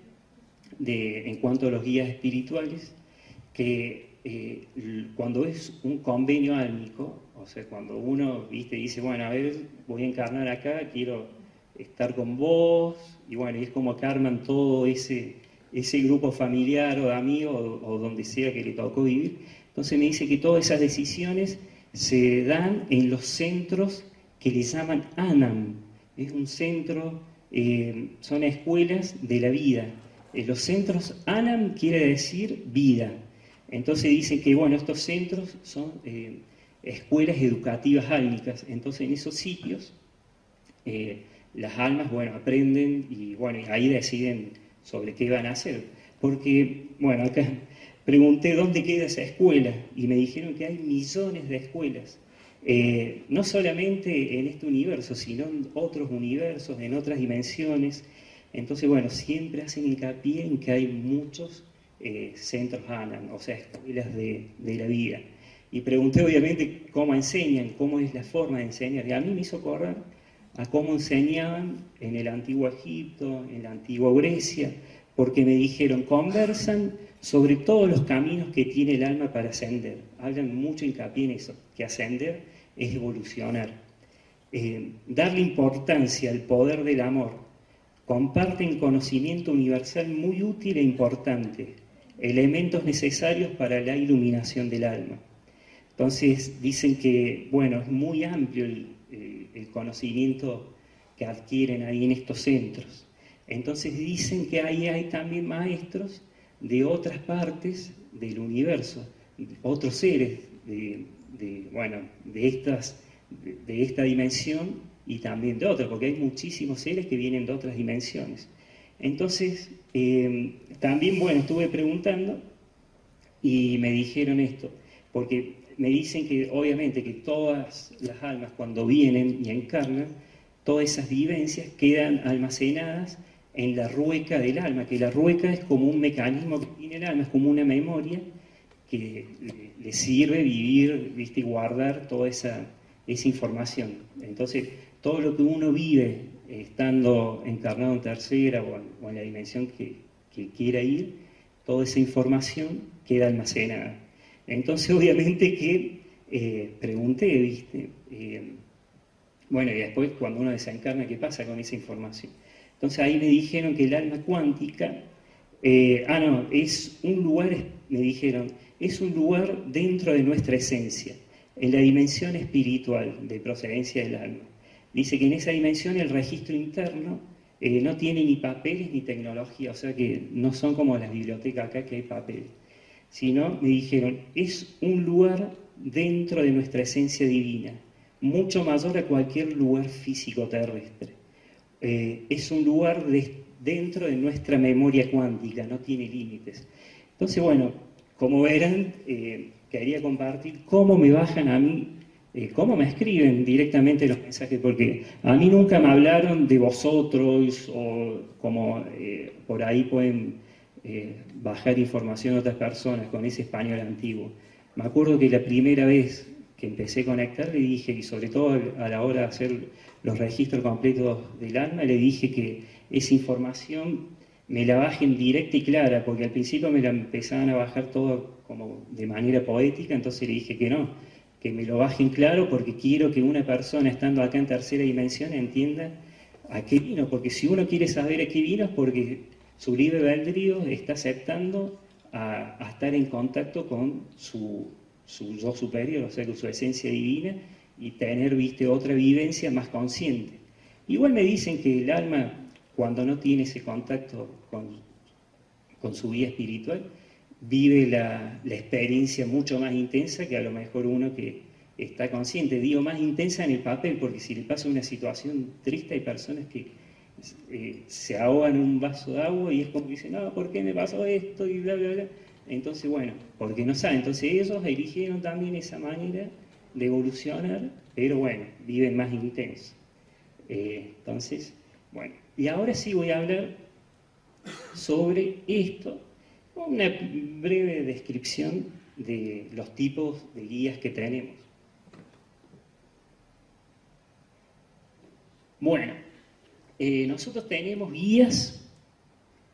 de, en cuanto a los guías espirituales, que eh, cuando es un convenio álmico, o sea, cuando uno ¿viste? dice, bueno, a ver, voy a encarnar acá, quiero estar con vos, y bueno, es como que todo ese, ese grupo familiar o de amigos o, donde sea que le tocó vivir. Entonces me dice que todas esas decisiones se dan en los centros que le llaman ANAM. Es un centro, eh, son escuelas de la vida. En los centros ANAM quiere decir vida. Entonces dicen que, bueno, estos centros son eh, escuelas educativas álmicas. Entonces en esos sitios eh, las almas, bueno, aprenden y, bueno, ahí deciden sobre qué van a hacer. Porque, bueno, acá pregunté dónde queda esa escuela y me dijeron que hay millones de escuelas. Eh, no solamente en este universo, sino en otros universos, en otras dimensiones. Entonces, bueno, siempre hacen hincapié en que hay muchos eh, centros ANAN, o sea, escuelas de, la vida. Y pregunté obviamente cómo enseñan, cómo es la forma de enseñar. Y a mí me hizo correr a cómo enseñaban en el antiguo Egipto, en la antigua Grecia, porque me dijeron, conversan sobre todos los caminos que tiene el alma para ascender. Hablan mucho hincapié en eso, que ascender es evolucionar. Eh, darle importancia al poder del amor. Comparten conocimiento universal muy útil e importante, elementos necesarios para la iluminación del alma. Entonces dicen que, bueno, es muy amplio el, conocimiento que adquieren ahí en estos centros. Entonces dicen que ahí hay también maestros de otras partes del universo, otros seres de, bueno, de, estas, de, esta dimensión y también de otras, porque hay muchísimos seres que vienen de otras dimensiones. Entonces, eh, también, bueno, estuve preguntando y me dijeron esto, porque me dicen que obviamente que todas las almas cuando vienen y encarnan, todas esas vivencias quedan almacenadas en la rueca del alma, que la rueca es como un mecanismo que tiene el alma, es como una memoria que le, sirve vivir ¿viste? guardar toda esa, esa información. Entonces, todo lo que uno vive estando encarnado en tercera o en, la dimensión que, quiera ir, toda esa información queda almacenada. Entonces, obviamente que eh, pregunté, ¿viste? Eh, bueno, y después cuando uno desencarna, ¿qué pasa con esa información? Entonces ahí me dijeron que el alma cuántica, eh, ah, no, es un lugar, me dijeron, es un lugar dentro de nuestra esencia, en la dimensión espiritual de procedencia del alma dice que en esa dimensión el registro interno eh, no tiene ni papeles ni tecnología, o sea que no son como las bibliotecas acá que hay papel, sino me dijeron, es un lugar dentro de nuestra esencia divina, mucho mayor a cualquier lugar físico terrestre. Eh, es un lugar dentro de nuestra memoria cuántica, no tiene límites. Entonces, bueno, como verán, eh, quería compartir cómo me bajan a mí eh, cómo me escriben directamente los mensajes, porque a mí nunca me hablaron de vosotros o como eh, por ahí pueden eh, bajar información de otras personas con ese español antiguo. Me acuerdo que la primera vez que empecé a conectar le dije, y sobre todo a la hora de hacer los registros completos del alma, le dije que esa información me la bajen directa y clara, porque al principio me la empezaban a bajar todo como de manera poética, entonces le dije que no que me lo bajen claro porque quiero que una persona estando acá en tercera dimensión entienda a qué vino, porque si uno quiere saber a qué vino es porque su libre albedrío está aceptando a, estar en contacto con su, su, yo superior, o sea, con su esencia divina y tener, viste, otra vivencia más consciente. Igual me dicen que el alma, cuando no tiene ese contacto con, su vida espiritual, vive la, experiencia mucho más intensa que a lo mejor uno que está consciente. Digo más intensa en el papel, porque si le pasa una situación triste hay personas que eh, se ahogan un vaso de agua y es como que dicen, no, ¿por qué me pasó esto? Y bla, bla, bla. Entonces, bueno, porque no saben, entonces ellos eligieron también esa manera de evolucionar, pero bueno, viven más intenso. Eh, entonces, bueno, y ahora sí voy a hablar sobre esto, una breve descripción de los tipos de guías que tenemos. Bueno, eh, nosotros tenemos guías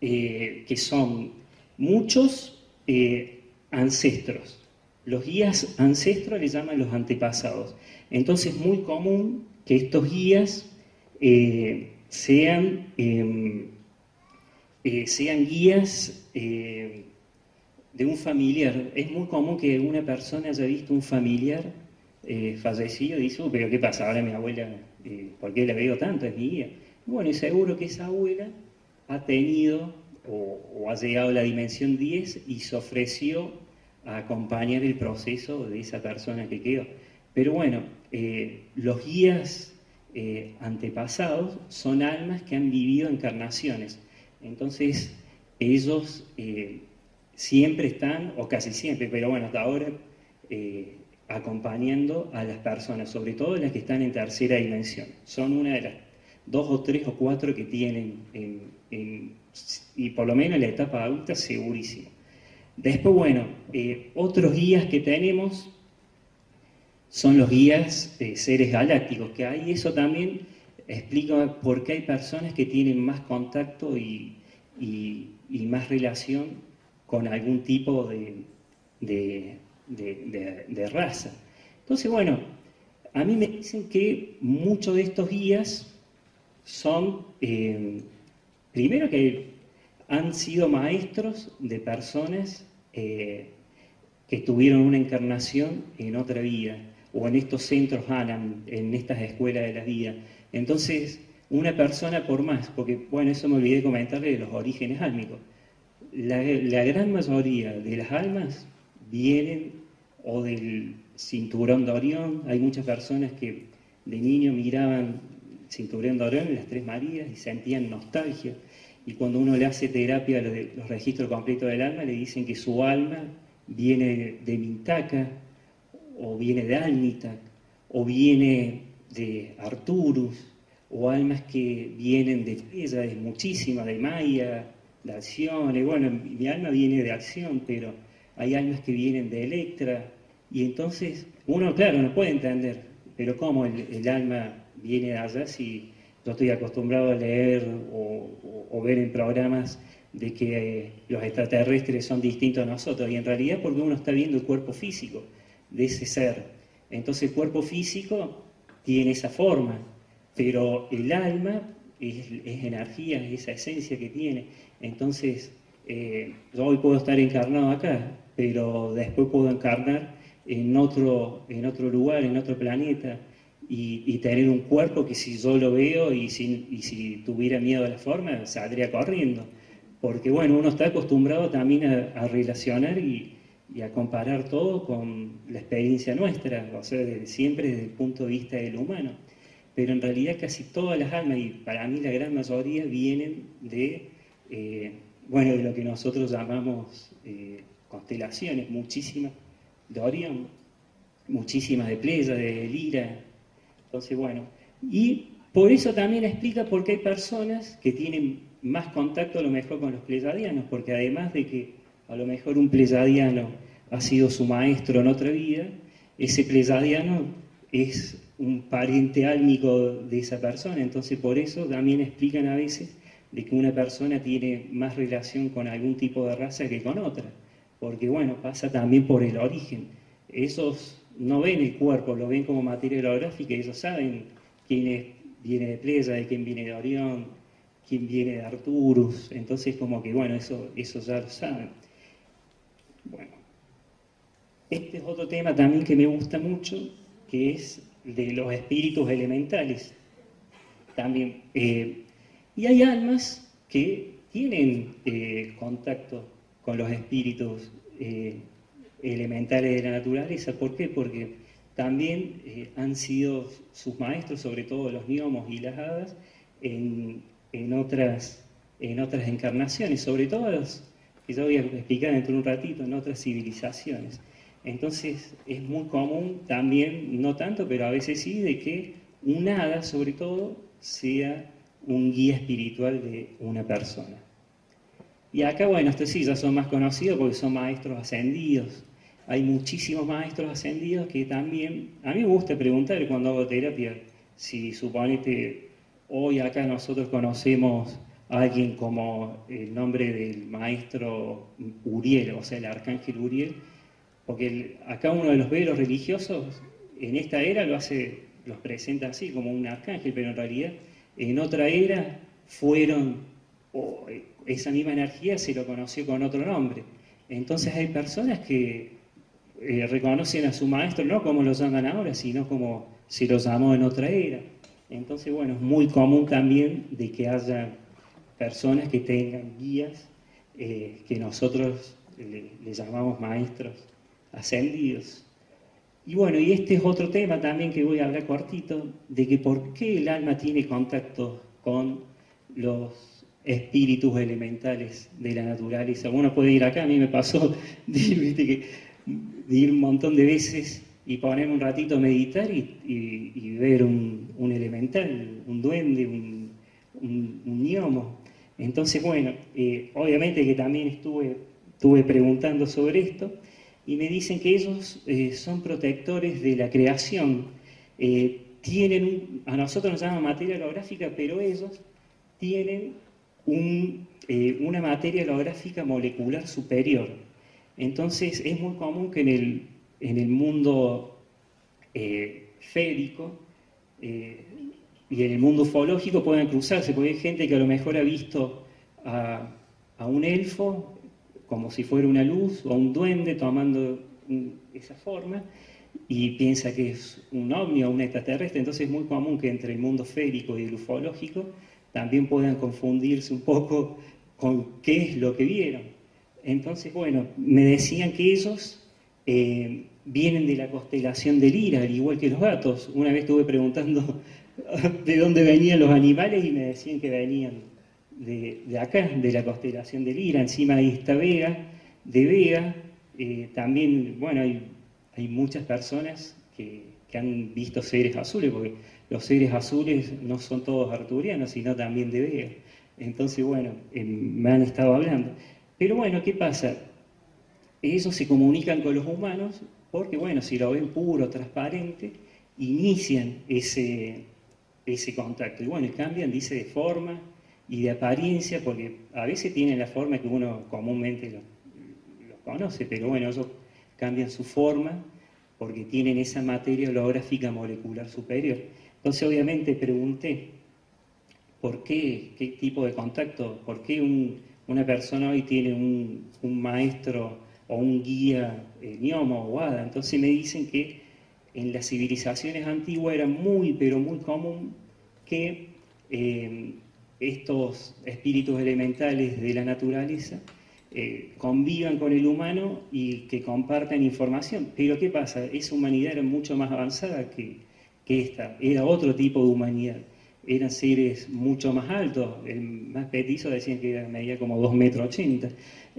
eh, que son muchos eh, ancestros. Los guías ancestros les llaman los antepasados. Entonces es muy común que estos guías sean, em, sean guías de un familiar. Es muy común que una persona haya visto un familiar fallecido y dice, oh, pero ¿qué pasa? Ahora mi abuela eh, ¿por qué la veo tanto? Es mi guía. Bueno, y seguro que esa abuela ha tenido o, ha llegado a la dimensión 10 y se ofreció a acompañar el proceso de esa persona que quedó. Pero bueno, eh, los guías eh, antepasados son almas que han vivido encarnaciones. Entonces, ellos siempre están, o casi siempre, pero bueno, hasta ahora acompañando a las personas, sobre todo las que están en tercera dimensión. Son una de las dos o tres o cuatro que tienen, y por lo menos en la etapa adulta, segurísimo. Después, bueno, eh, otros guías que tenemos son los guías de seres galácticos que hay. Eso también explica por qué hay personas que tienen más contacto y, más relación con algún tipo de de, raza. Entonces, bueno, a mí me dicen que muchos de estos guías son, eh, primero que han sido maestros de personas eh, que tuvieron una encarnación en otra vida, o en estos centros Anam, en estas escuelas de la vida. Entonces, una persona por más, porque, bueno, eso me olvidé comentarle de los orígenes álmicos. La, gran mayoría de las almas vienen o del cinturón de Orión. Hay muchas personas que de niño miraban cinturón de Orión en las Tres Marías y sentían nostalgia. Y cuando uno le hace terapia de los registros completos del alma, le dicen que su alma viene de Mintaca, o viene de Almitac, o viene de Arturus, o almas que vienen de Pléyades, muchísimas, de Maya, de Acción. Bueno, mi alma viene de Acción, pero hay almas que vienen de Electra, y entonces uno, claro, no puede entender, pero ¿cómo el, alma viene de allá si yo estoy acostumbrado a leer o, ver en programas de que los extraterrestres son distintos a nosotros? Y en realidad porque uno está viendo el cuerpo físico de ese ser. Entonces el cuerpo físico tiene esa forma, pero el alma es, energía, es esa esencia que tiene. Entonces, eh, yo hoy puedo estar encarnado acá, pero después puedo encarnar en otro, en otro lugar, en otro planeta, y, tener un cuerpo que si yo lo veo y si, tuviera miedo a la forma, saldría corriendo. Porque bueno, uno está acostumbrado también a, relacionar y, a comparar todo con la experiencia nuestra, o sea, siempre desde el punto de vista del humano. Pero en realidad casi todas las almas, y para mí la gran mayoría, vienen de, eh, bueno, de lo que nosotros llamamos eh, constelaciones, muchísimas de Orión, muchísimas de Pleya, de Lira. Entonces, bueno, y por eso también explica por qué hay personas que tienen más contacto a lo mejor con los pleyadianos, porque además de que a lo mejor un pleyadiano ha sido su maestro en otra vida, ese pleyadiano es un pariente álmico de esa persona, entonces por eso también explican a veces de que una persona tiene más relación con algún tipo de raza que con otra porque bueno, pasa también por el origen. Esos no ven el cuerpo, lo ven como materia holográfica, ellos saben quién viene de Pleya, de quién viene de Orión, quién viene de Arturus, entonces como que bueno, eso, eso ya lo saben. Bueno, este es otro tema también que me gusta mucho, que es de los espíritus elementales. También, eh, y hay almas que tienen eh, contacto con los espíritus eh, elementales de la naturaleza. ¿Por qué? Porque también eh, han sido sus maestros, sobre todo los gnomos y las hadas, en, otras, en otras encarnaciones, sobre todo que yo voy a explicar dentro de un ratito, en otras civilizaciones. Entonces es muy común también, no tanto, pero a veces sí, de que un hada, sobre todo, sea un guía espiritual de una persona. Y acá, bueno, estos sí ya son más conocidos porque son maestros ascendidos. Hay muchísimos maestros ascendidos que también, a mí me gusta preguntar cuando hago terapia, si suponete hoy acá nosotros conocemos alguien como el nombre del maestro Uriel, o sea, el arcángel Uriel, porque acá uno de los velos religiosos en esta era lo hace, los presenta así como un arcángel, pero en realidad en otra era fueron, o esa misma energía se lo conoció con otro nombre. Entonces hay personas que eh, reconocen a su maestro no como lo llaman ahora, sino como se lo llamó en otra era. Entonces, bueno, es muy común también de que haya personas que tengan guías eh, que nosotros le, llamamos maestros ascendidos. Y bueno, y este es otro tema también que voy a hablar cortito, de que por qué el alma tiene contacto con los espíritus elementales de la naturaleza. Uno puede ir acá, a mí me pasó de ir, ir un montón de veces y poner un ratito a meditar y, ver un, elemental, un duende, un, un, gnomo. Entonces, bueno, eh, obviamente que también estuve, preguntando sobre esto y me dicen que ellos eh, son protectores de la creación. Eh, tienen, a nosotros nos llaman materia holográfica, pero ellos tienen una materia holográfica molecular superior. Entonces es muy común que en el, en el mundo férico y en el mundo ufológico puedan cruzarse, porque hay gente que a lo mejor ha visto a, un elfo como si fuera una luz o un duende tomando esa forma y piensa que es un ovni o un extraterrestre, entonces es muy común que entre el mundo férico y el ufológico también puedan confundirse un poco con qué es lo que vieron. Entonces, bueno, me decían que ellos eh, vienen de la constelación del Ira, al igual que los gatos. Una vez estuve preguntando de dónde venían los animales y me decían que venían de, acá, de la constelación del Ira. Encima hay esta Vega, de Vega. Eh, también, bueno, hay, muchas personas que, han visto seres azules, porque los seres azules no son todos arturianos, sino también de Vega. Entonces, bueno, eh, me han estado hablando. Pero bueno, ¿qué pasa? Ellos se comunican con los humanos porque bueno, si lo ven puro, transparente, inician ese, ese contacto. Y bueno, cambian, dice, de forma y de apariencia, porque a veces tienen la forma que uno comúnmente lo, conoce, pero bueno, ellos cambian su forma porque tienen esa materia holográfica molecular superior. Entonces, obviamente, pregunté, ¿por qué? ¿Qué tipo de contacto? ¿Por qué una persona hoy tiene un, un maestro o un guía eh, o hada. Entonces me dicen que en las civilizaciones antiguas era muy, pero muy común que eh, estos espíritus elementales de la naturaleza eh, convivan con el humano y que compartan información. Pero ¿qué pasa? Esa humanidad era mucho más avanzada que, esta, era otro tipo de humanidad. Eran seres mucho más altos, el más petizo decían que medía como 2 metros 80.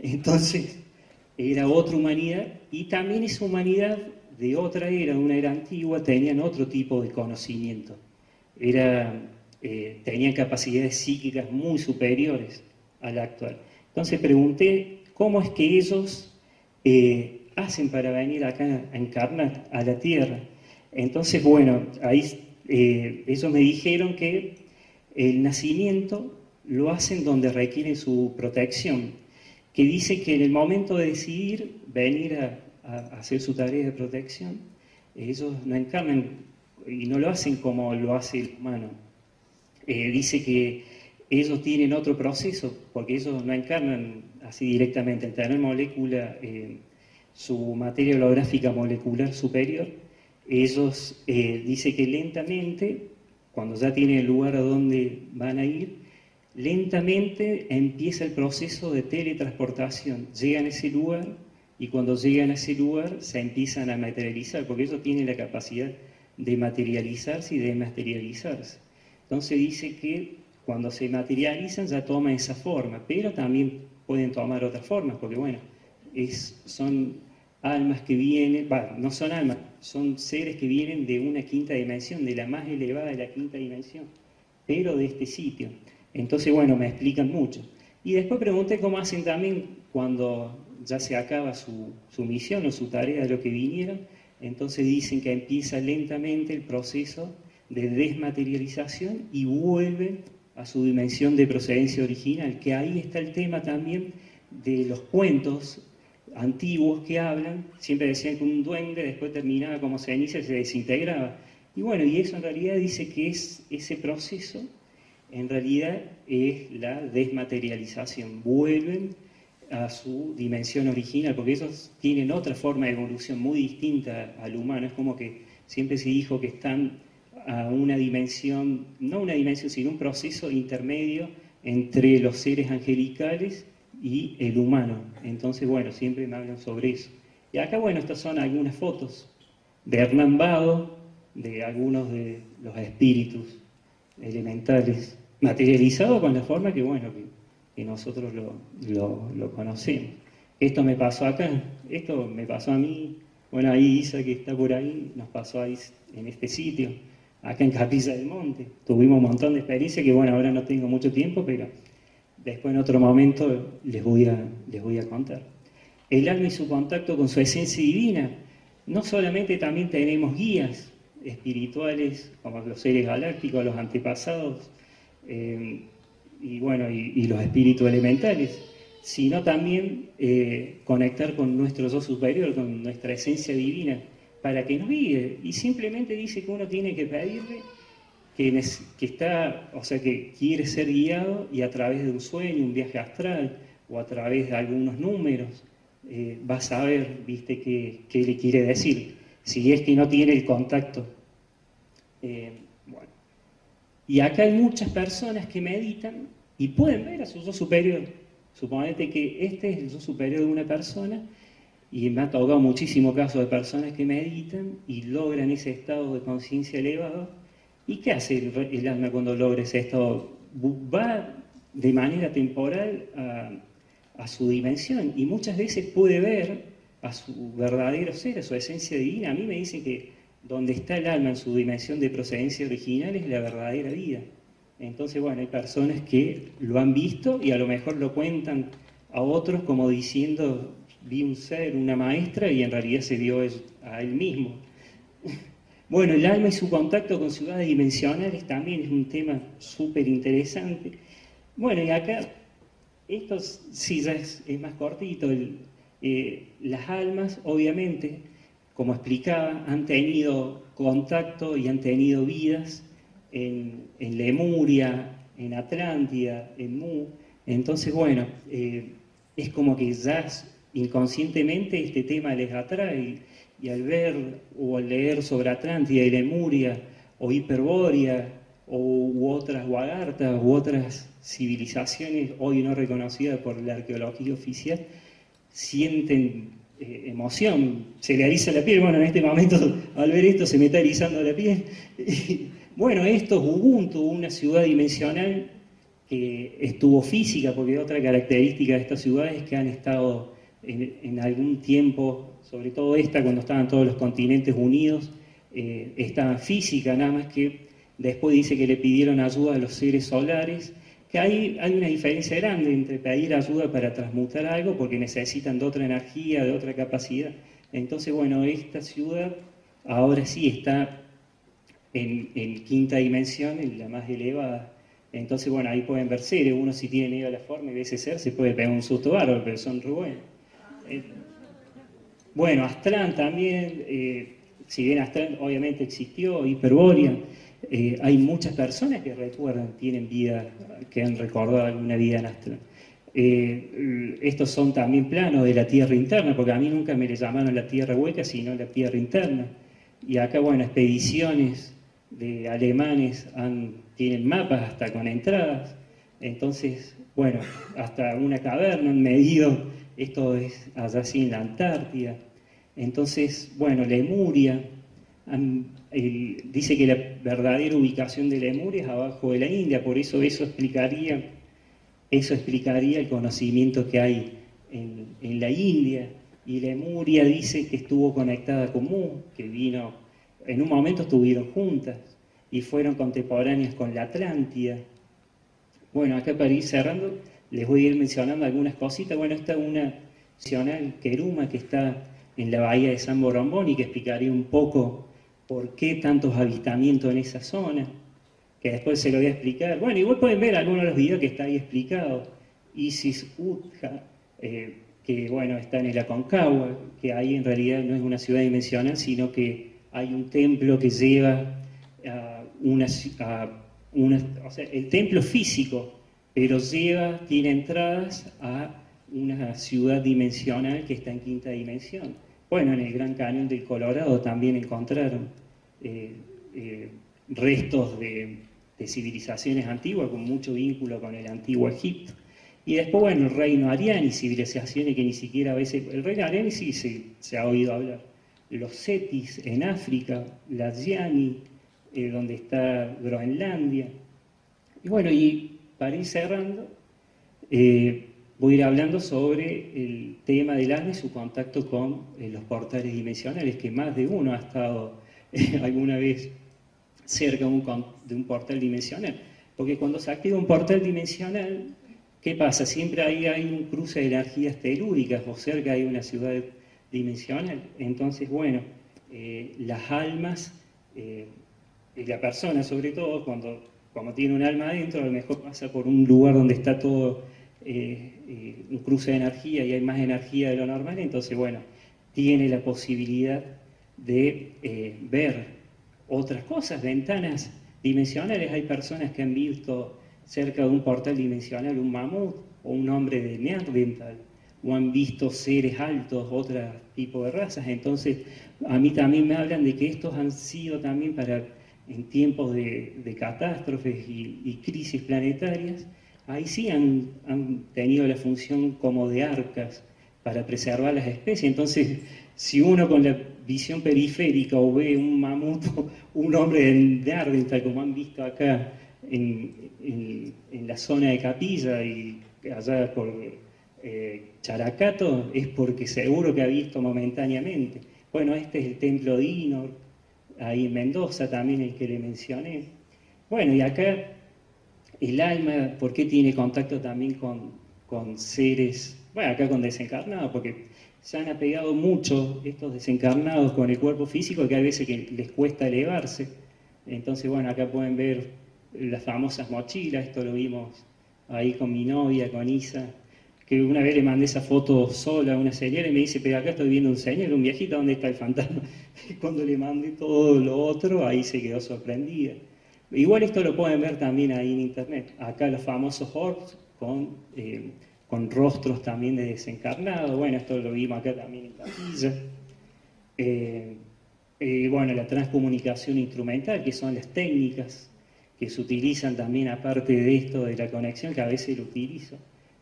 Entonces, era otra humanidad y también esa humanidad de otra era, una era antigua, tenían otro tipo de conocimiento. Era, eh, tenían capacidades psíquicas muy superiores a la actual. Entonces pregunté, ¿cómo es que ellos eh, hacen para venir acá a encarnar a la Tierra? Entonces, bueno, ahí eh, ellos me dijeron que el nacimiento lo hacen donde requieren su protección que dice que en el momento de decidir venir a, hacer su tarea de protección, ellos no encarnan y no lo hacen como lo hace el humano. Eh, dice que ellos tienen otro proceso, porque ellos no encarnan así directamente, al tener molécula, eh, su materia holográfica molecular superior, ellos eh, dice que lentamente, cuando ya tienen el lugar a donde van a ir, lentamente empieza el proceso de teletransportación. Llegan a ese lugar y cuando llegan a ese lugar se empiezan a materializar, porque ellos tienen la capacidad de materializarse y de materializarse. Entonces dice que cuando se materializan ya toman esa forma, pero también pueden tomar otras formas, porque bueno, son almas que vienen, no son almas, son seres que vienen de una quinta dimensión, de la más elevada de la quinta dimensión, pero de este sitio. Entonces, bueno, me explican mucho. Y después pregunté cómo hacen también cuando ya se acaba su, su misión o su tarea de lo que vinieron. Entonces dicen que empieza lentamente el proceso de desmaterialización y vuelven a su dimensión de procedencia original, que ahí está el tema también de los cuentos antiguos que hablan, siempre decían que un duende después terminaba como ceniza y se desintegraba. Y bueno, y eso en realidad dice que es ese proceso, en realidad es la desmaterialización, vuelven a su dimensión original, porque ellos tienen otra forma de evolución muy distinta al humano, es como que siempre se dijo que están a una dimensión, no una dimensión, sino un proceso intermedio entre los seres angelicales y el humano. Entonces, bueno, siempre me hablan sobre eso. Y acá, bueno, estas son algunas fotos de Hernán Bado, de algunos de los espíritus elementales, materializados con la forma que, bueno, que, nosotros lo, lo, conocemos. Esto me pasó acá, esto me pasó a mí, bueno, ahí Isa que está por ahí, nos pasó ahí en este sitio, acá en Capilla del Monte. Tuvimos un montón de experiencia que, bueno, ahora no tengo mucho tiempo, pero después en otro momento les voy a, les voy a contar. El alma y su contacto con su esencia divina. No solamente también tenemos guías espirituales, como los seres galácticos, los antepasados, eh, y bueno, y, los espíritus elementales, sino también eh, conectar con nuestro yo superior, con nuestra esencia divina, para que nos guíe. Y simplemente dice que uno tiene que pedirle que, está, o sea, que quiere ser guiado y a través de un sueño, un viaje astral o a través de algunos números, eh, va a saber, viste, qué, le quiere decir, si es que no tiene el contacto. Eh. Y acá hay muchas personas que meditan y pueden ver a su yo superior. Suponete que este es el yo superior de una persona y me ha tocado muchísimo caso de personas que meditan y logran ese estado de conciencia elevado ¿Y qué hace el, alma cuando logra ese estado? Va de manera temporal a, su dimensión y muchas veces puede ver a su verdadero ser, a su esencia divina. A mí me dicen que donde está el alma en su dimensión de procedencia original es la verdadera vida. Entonces, bueno, hay personas que lo han visto y a lo mejor lo cuentan a otros como diciendo, vi un ser, una maestra, y en realidad se dio a él mismo. Bueno, el alma y su contacto con ciudades dimensionales también es un tema súper interesante. Bueno, y acá, esto sí ya es, más cortito. Eh, las almas, obviamente, como explicaba, han tenido contacto y han tenido vidas en, Lemuria, en Atlántida, en Mu. Entonces, bueno, eh, es como que ya inconscientemente este tema les atrae y al ver o al leer sobre Atlántida y Lemuria o Hiperbórea o, u otras Guagartas u otras civilizaciones hoy no reconocidas por la arqueología oficial, sienten eh, emoción, se le eriza la piel. Bueno, en este momento al ver esto se me está erizando la piel. bueno, esto es Ubuntu, una ciudad dimensional que estuvo física, porque otra característica de estas ciudades es que han estado en algún tiempo sobre todo esta cuando estaban todos los continentes unidos, eh, esta física nada más que después dice que le pidieron ayuda a los seres solares, que hay, hay una diferencia grande entre pedir ayuda para transmutar algo porque necesitan de otra energía, de otra capacidad. Entonces, bueno, esta ciudad ahora sí está en, quinta dimensión, en la más elevada. Entonces, bueno, ahí pueden ver seres. Uno si tiene miedo a la forma y ve ese ser, se puede pegar un susto bárbaro, pero son re bueno, Astrán también, eh, si bien Astrán obviamente existió, Hiperbórea, eh, hay muchas personas que recuerdan, tienen vida, que han recordado alguna vida en Astrán. Eh, estos son también planos de la tierra interna, porque a mí nunca me le llamaron la tierra hueca, sino la tierra interna. Y acá, bueno, expediciones de alemanes tienen mapas hasta con entradas. Entonces, bueno, hasta una caverna han medido esto es allá así en la Antártida. Entonces, bueno, Lemuria, dice que la verdadera ubicación de Lemuria es abajo de la India, por eso eso explicaría eso explicaría el conocimiento que hay en, la India. Y Lemuria dice que estuvo conectada con Mu, que vino, en un momento estuvieron juntas y fueron contemporáneas con la Atlántida. Bueno, acá para ir cerrando, les voy a ir mencionando algunas cositas. Bueno, esta es una nacional queruma que está en la bahía de San Borombón y que explicaría un poco por qué tantos avistamientos en esa zona, que después se lo voy a explicar. Bueno, igual pueden ver algunos de los videos que está ahí explicado. Isis Utja, eh, que bueno, está en el Aconcagua, que ahí en realidad no es una ciudad dimensional, sino que hay un templo que lleva a una, una o sea, el templo físico, pero lleva, tiene entradas a una ciudad dimensional que está en quinta dimensión. Bueno, en el Gran Cañón del Colorado también encontraron eh, eh, restos de, civilizaciones antiguas con mucho vínculo con el antiguo Egipto. Y después, bueno, el reino ariani, civilizaciones que ni siquiera a veces... El reino ariani sí se, ha oído hablar. Los Cetis en África, las Yani, eh, donde está Groenlandia. Y bueno, y para ir cerrando, voy a ir hablando sobre el tema del alma y su contacto con los portales dimensionales, que más de uno ha estado alguna vez cerca de un portal dimensional. Porque cuando se activa un portal dimensional, ¿qué pasa? Siempre ahí hay un cruce de energías telúricas o cerca hay una ciudad dimensional. Entonces, bueno, eh, las almas, eh, la persona sobre todo, cuando, cuando tiene un alma adentro, a lo mejor pasa por un lugar donde está todo eh, un cruce de energía y hay más energía de lo normal, entonces, bueno, tiene la posibilidad de eh, ver otras cosas, ventanas dimensionales. Hay personas que han visto cerca de un portal dimensional un mamut o un hombre de Neandertal, o han visto seres altos, otro tipo de razas. Entonces, a mí también me hablan de que estos han sido también para, en tiempos de, catástrofes y, crisis planetarias, ahí sí han, tenido la función como de arcas para preservar las especies. Entonces, si uno con la visión periférica o ve un mamut, un hombre de Ardental, como han visto acá en, la zona de Capilla y allá por eh, Characato, es porque seguro que ha visto momentáneamente. Bueno, este es el templo de Inor, ahí en Mendoza también el que le mencioné. Bueno, y acá el alma, ¿por qué tiene contacto también con, con seres, bueno, acá con desencarnados? Porque se han apegado mucho estos desencarnados con el cuerpo físico que a veces que les cuesta elevarse. Entonces, bueno, acá pueden ver las famosas mochilas, esto lo vimos ahí con mi novia, con Isa, que una vez le mandé esa foto sola a una señora y me dice, pero acá estoy viendo un señor, un viejito, ¿dónde está el fantasma? Y cuando le mandé todo lo otro, ahí se quedó sorprendida. Igual esto lo pueden ver también ahí en internet. Acá los famosos orbs con... Eh, con rostros también de desencarnados. Bueno, esto lo vimos acá también en Capilla. Eh, eh, bueno, la transcomunicación instrumental, que son las técnicas que se utilizan también aparte de esto de la conexión, que a veces lo utilizo,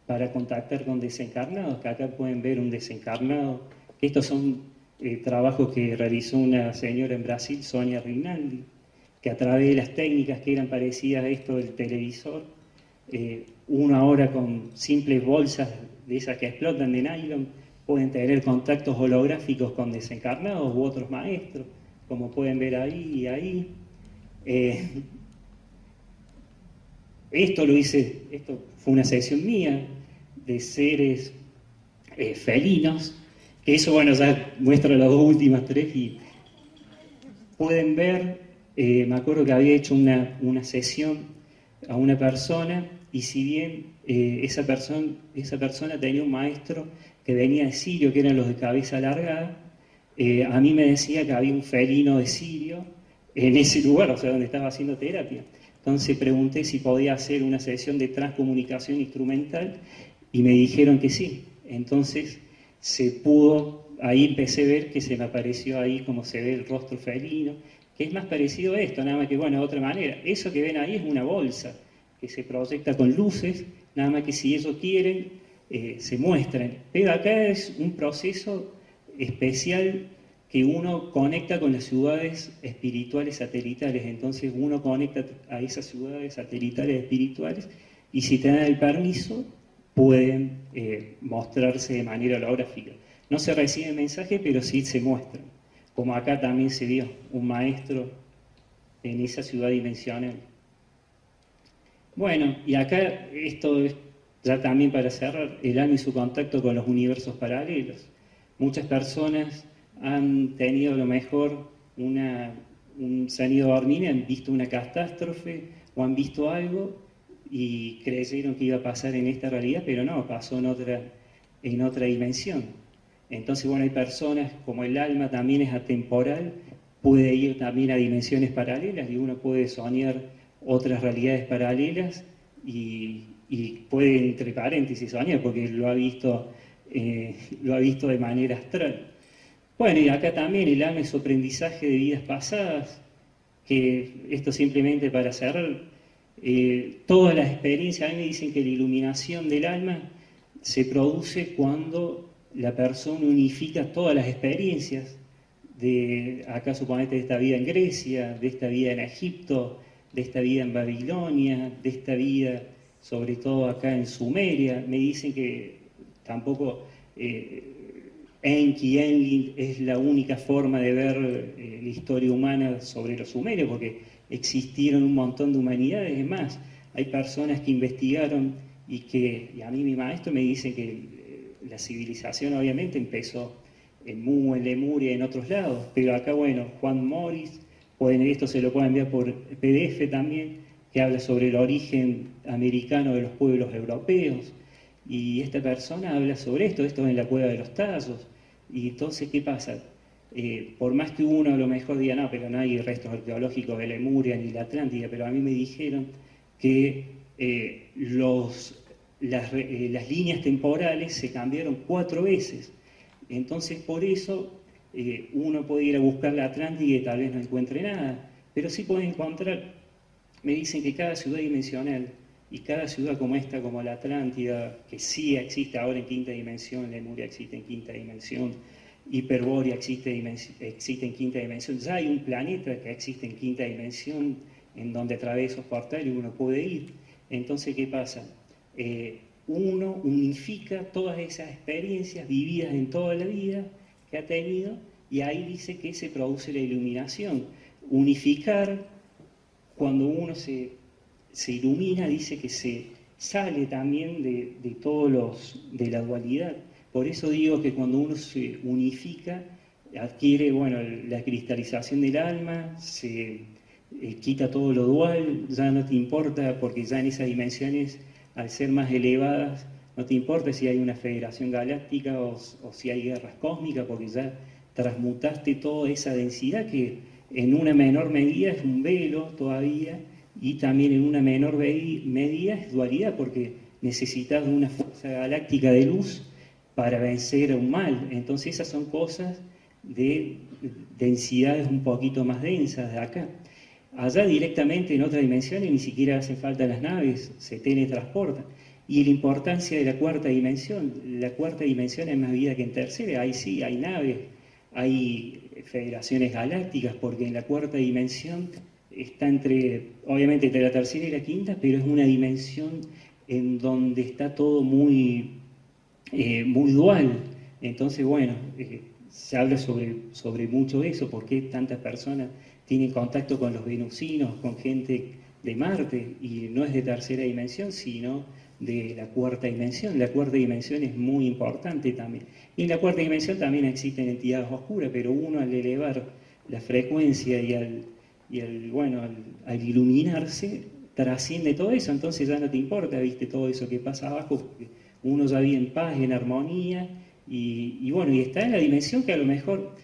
para contactar con desencarnados, que acá pueden ver un desencarnado. Estos son eh, trabajos que realizó una señora en Brasil, Sonia Rinaldi, que a través de las técnicas que eran parecidas a esto del televisor, eh, uno ahora con simples bolsas de esas que explotan de nylon pueden tener contactos holográficos con desencarnados u otros maestros, como pueden ver ahí y ahí. Eh, esto lo hice, esto fue una sesión mía de seres eh, felinos, que eso, bueno, ya muestra las dos últimas tres y pueden ver, me acuerdo que había hecho una, una sesión a una persona y si bien eh, esa, persona, esa persona tenía un maestro que venía de Sirio, que eran los de cabeza alargada, eh, a mí me decía que había un felino de Sirio en ese lugar, o sea, donde estaba haciendo terapia. Entonces pregunté si podía hacer una sesión de transcomunicación instrumental y me dijeron que sí. Entonces se pudo, ahí empecé a ver que se me apareció ahí como se ve el rostro felino, que es más parecido a esto, nada más que, bueno, de otra manera. Eso que ven ahí es una bolsa que se proyecta con luces, nada más que si ellos quieren, eh, se muestran. Pero acá es un proceso especial que uno conecta con las ciudades espirituales satelitales, entonces uno conecta a esas ciudades satelitales espirituales Y si te dan el permiso, pueden eh, mostrarse de manera holográfica. No se recibe mensaje, pero sí se muestran. Como acá también se vio un maestro en esa ciudad dimensional. Bueno, y acá esto es ya también para cerrar, el alma y su contacto con los universos paralelos. Muchas personas han tenido a lo mejor una, un, se han han visto una catástrofe o han visto algo y creyeron que iba a pasar en esta realidad, pero no, pasó en otra, en otra dimensión. Entonces, bueno, hay personas como el alma también es atemporal, puede ir también a dimensiones paralelas y uno puede soñar otras realidades paralelas y, puede, entre paréntesis, soñar porque lo ha visto, eh, lo ha visto de manera astral. Bueno, y acá también el alma es su aprendizaje de vidas pasadas, que esto simplemente para cerrar, eh, todas las experiencias, a mí me dicen que la iluminación del alma se produce cuando la persona unifica todas las experiencias de, acá suponete, de esta vida en Grecia, de esta vida en Egipto, de esta vida en Babilonia, de esta vida sobre todo acá en Sumeria. Me dicen que tampoco eh, Enki, Enlil es la única forma de ver eh, la historia humana sobre los sumerios, porque existieron un montón de humanidades. Es más, hay personas que investigaron y que, y a mí mi maestro me dice que la civilización obviamente empezó en Mu, en Lemuria, en otros lados, pero acá, bueno, Juan Morris, pueden, esto se lo pueden enviar por PDF también, que habla sobre el origen americano de los pueblos europeos, y esta persona habla sobre esto, esto en la cueva de los Tazos, y entonces, ¿qué pasa? Eh, por más que uno a lo mejor diga, no, pero no hay restos arqueológicos de Lemuria ni la Atlántida, pero a mí me dijeron que eh, los, las, eh, las, líneas temporales se cambiaron cuatro veces. Entonces, por eso uno puede ir a buscar la Atlántida y tal vez no encuentre nada, pero sí puede encontrar, me dicen que cada ciudad dimensional y cada ciudad como esta, como la Atlántida, que sí existe ahora en quinta dimensión, Lemuria existe en quinta dimensión, Hiperbórea existe, existe en quinta dimensión, ya hay un planeta que existe en quinta dimensión en donde a través de esos portales uno puede ir. Entonces, ¿qué pasa? Eh, uno unifica todas esas experiencias vividas en toda la vida que ha tenido y ahí dice que se produce la iluminación. Unificar, cuando uno se se ilumina, dice que se sale también de, todos los, de la dualidad. Por eso digo que cuando uno se unifica, adquiere bueno, la cristalización del alma, se eh, quita todo lo dual, ya no te importa, porque ya en esas dimensiones, al ser más elevadas, no te importa si hay una federación galáctica o, si hay guerras cósmicas, porque ya transmutaste toda esa densidad que en una menor medida es un velo todavía, y también en una menor medida es dualidad, porque necesitas una fuerza galáctica de luz para vencer a un mal. Entonces esas son cosas de densidades un poquito más densas de acá. Allá directamente en otras dimensiones ni siquiera hacen falta las naves, se teletransportan. Y la importancia de la cuarta dimensión, la cuarta dimensión es más vida que en tercera, ahí sí, hay naves, hay federaciones galácticas, porque en la cuarta dimensión está entre, obviamente, entre la tercera y la quinta, pero es una dimensión en donde está todo muy, eh, muy dual. Entonces, bueno, eh, se habla sobre, sobre mucho eso, por qué tantas personas tienen contacto con los venusinos, con gente de Marte, y no es de tercera dimensión, sino de la cuarta dimensión. La cuarta dimensión es muy importante también. Y en la cuarta dimensión también existen entidades oscuras, pero uno al elevar la frecuencia y al y el, bueno, al, iluminarse trasciende todo eso, entonces ya no te importa, viste, todo eso que pasa abajo, uno ya vive en paz, en armonía, y, bueno, y está en la dimensión que a lo mejor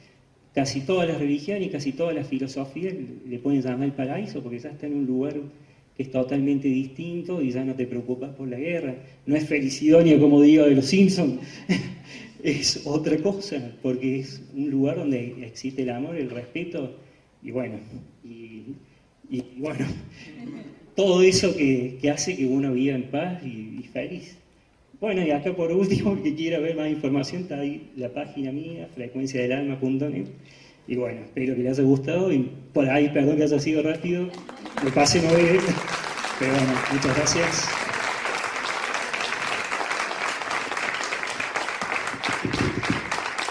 casi todas las religiones y casi todas las filosofías le pueden llamar el paraíso, porque ya está en un lugar que es totalmente distinto y ya no te preocupas por la guerra. No es felicidonia como digo de los Simpsons, es otra cosa, porque es un lugar donde existe el amor, el respeto y bueno, y, bueno, todo eso que, hace que uno viva en paz y, feliz. Bueno, y acá por último, que quiera ver más información, está ahí la página mía, frecuenciadelalma.net. Y bueno, espero que les haya gustado y por ahí, perdón que haya sido rápido, me pasé no ver, pero bueno, muchas gracias.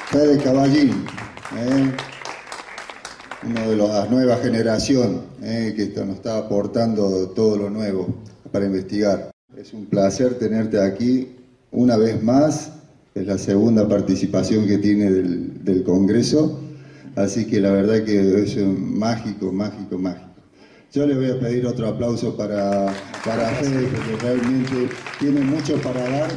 Fede Caballín, eh, uno de la nueva generaciones eh, que nos está aportando todo lo nuevo para investigar. Es un placer tenerte aquí una vez más. Es la segunda participación que tiene del, Congreso, así que la verdad que es mágico, mágico, mágico. Yo le voy a pedir otro aplauso para, para Fede, porque realmente tiene mucho para dar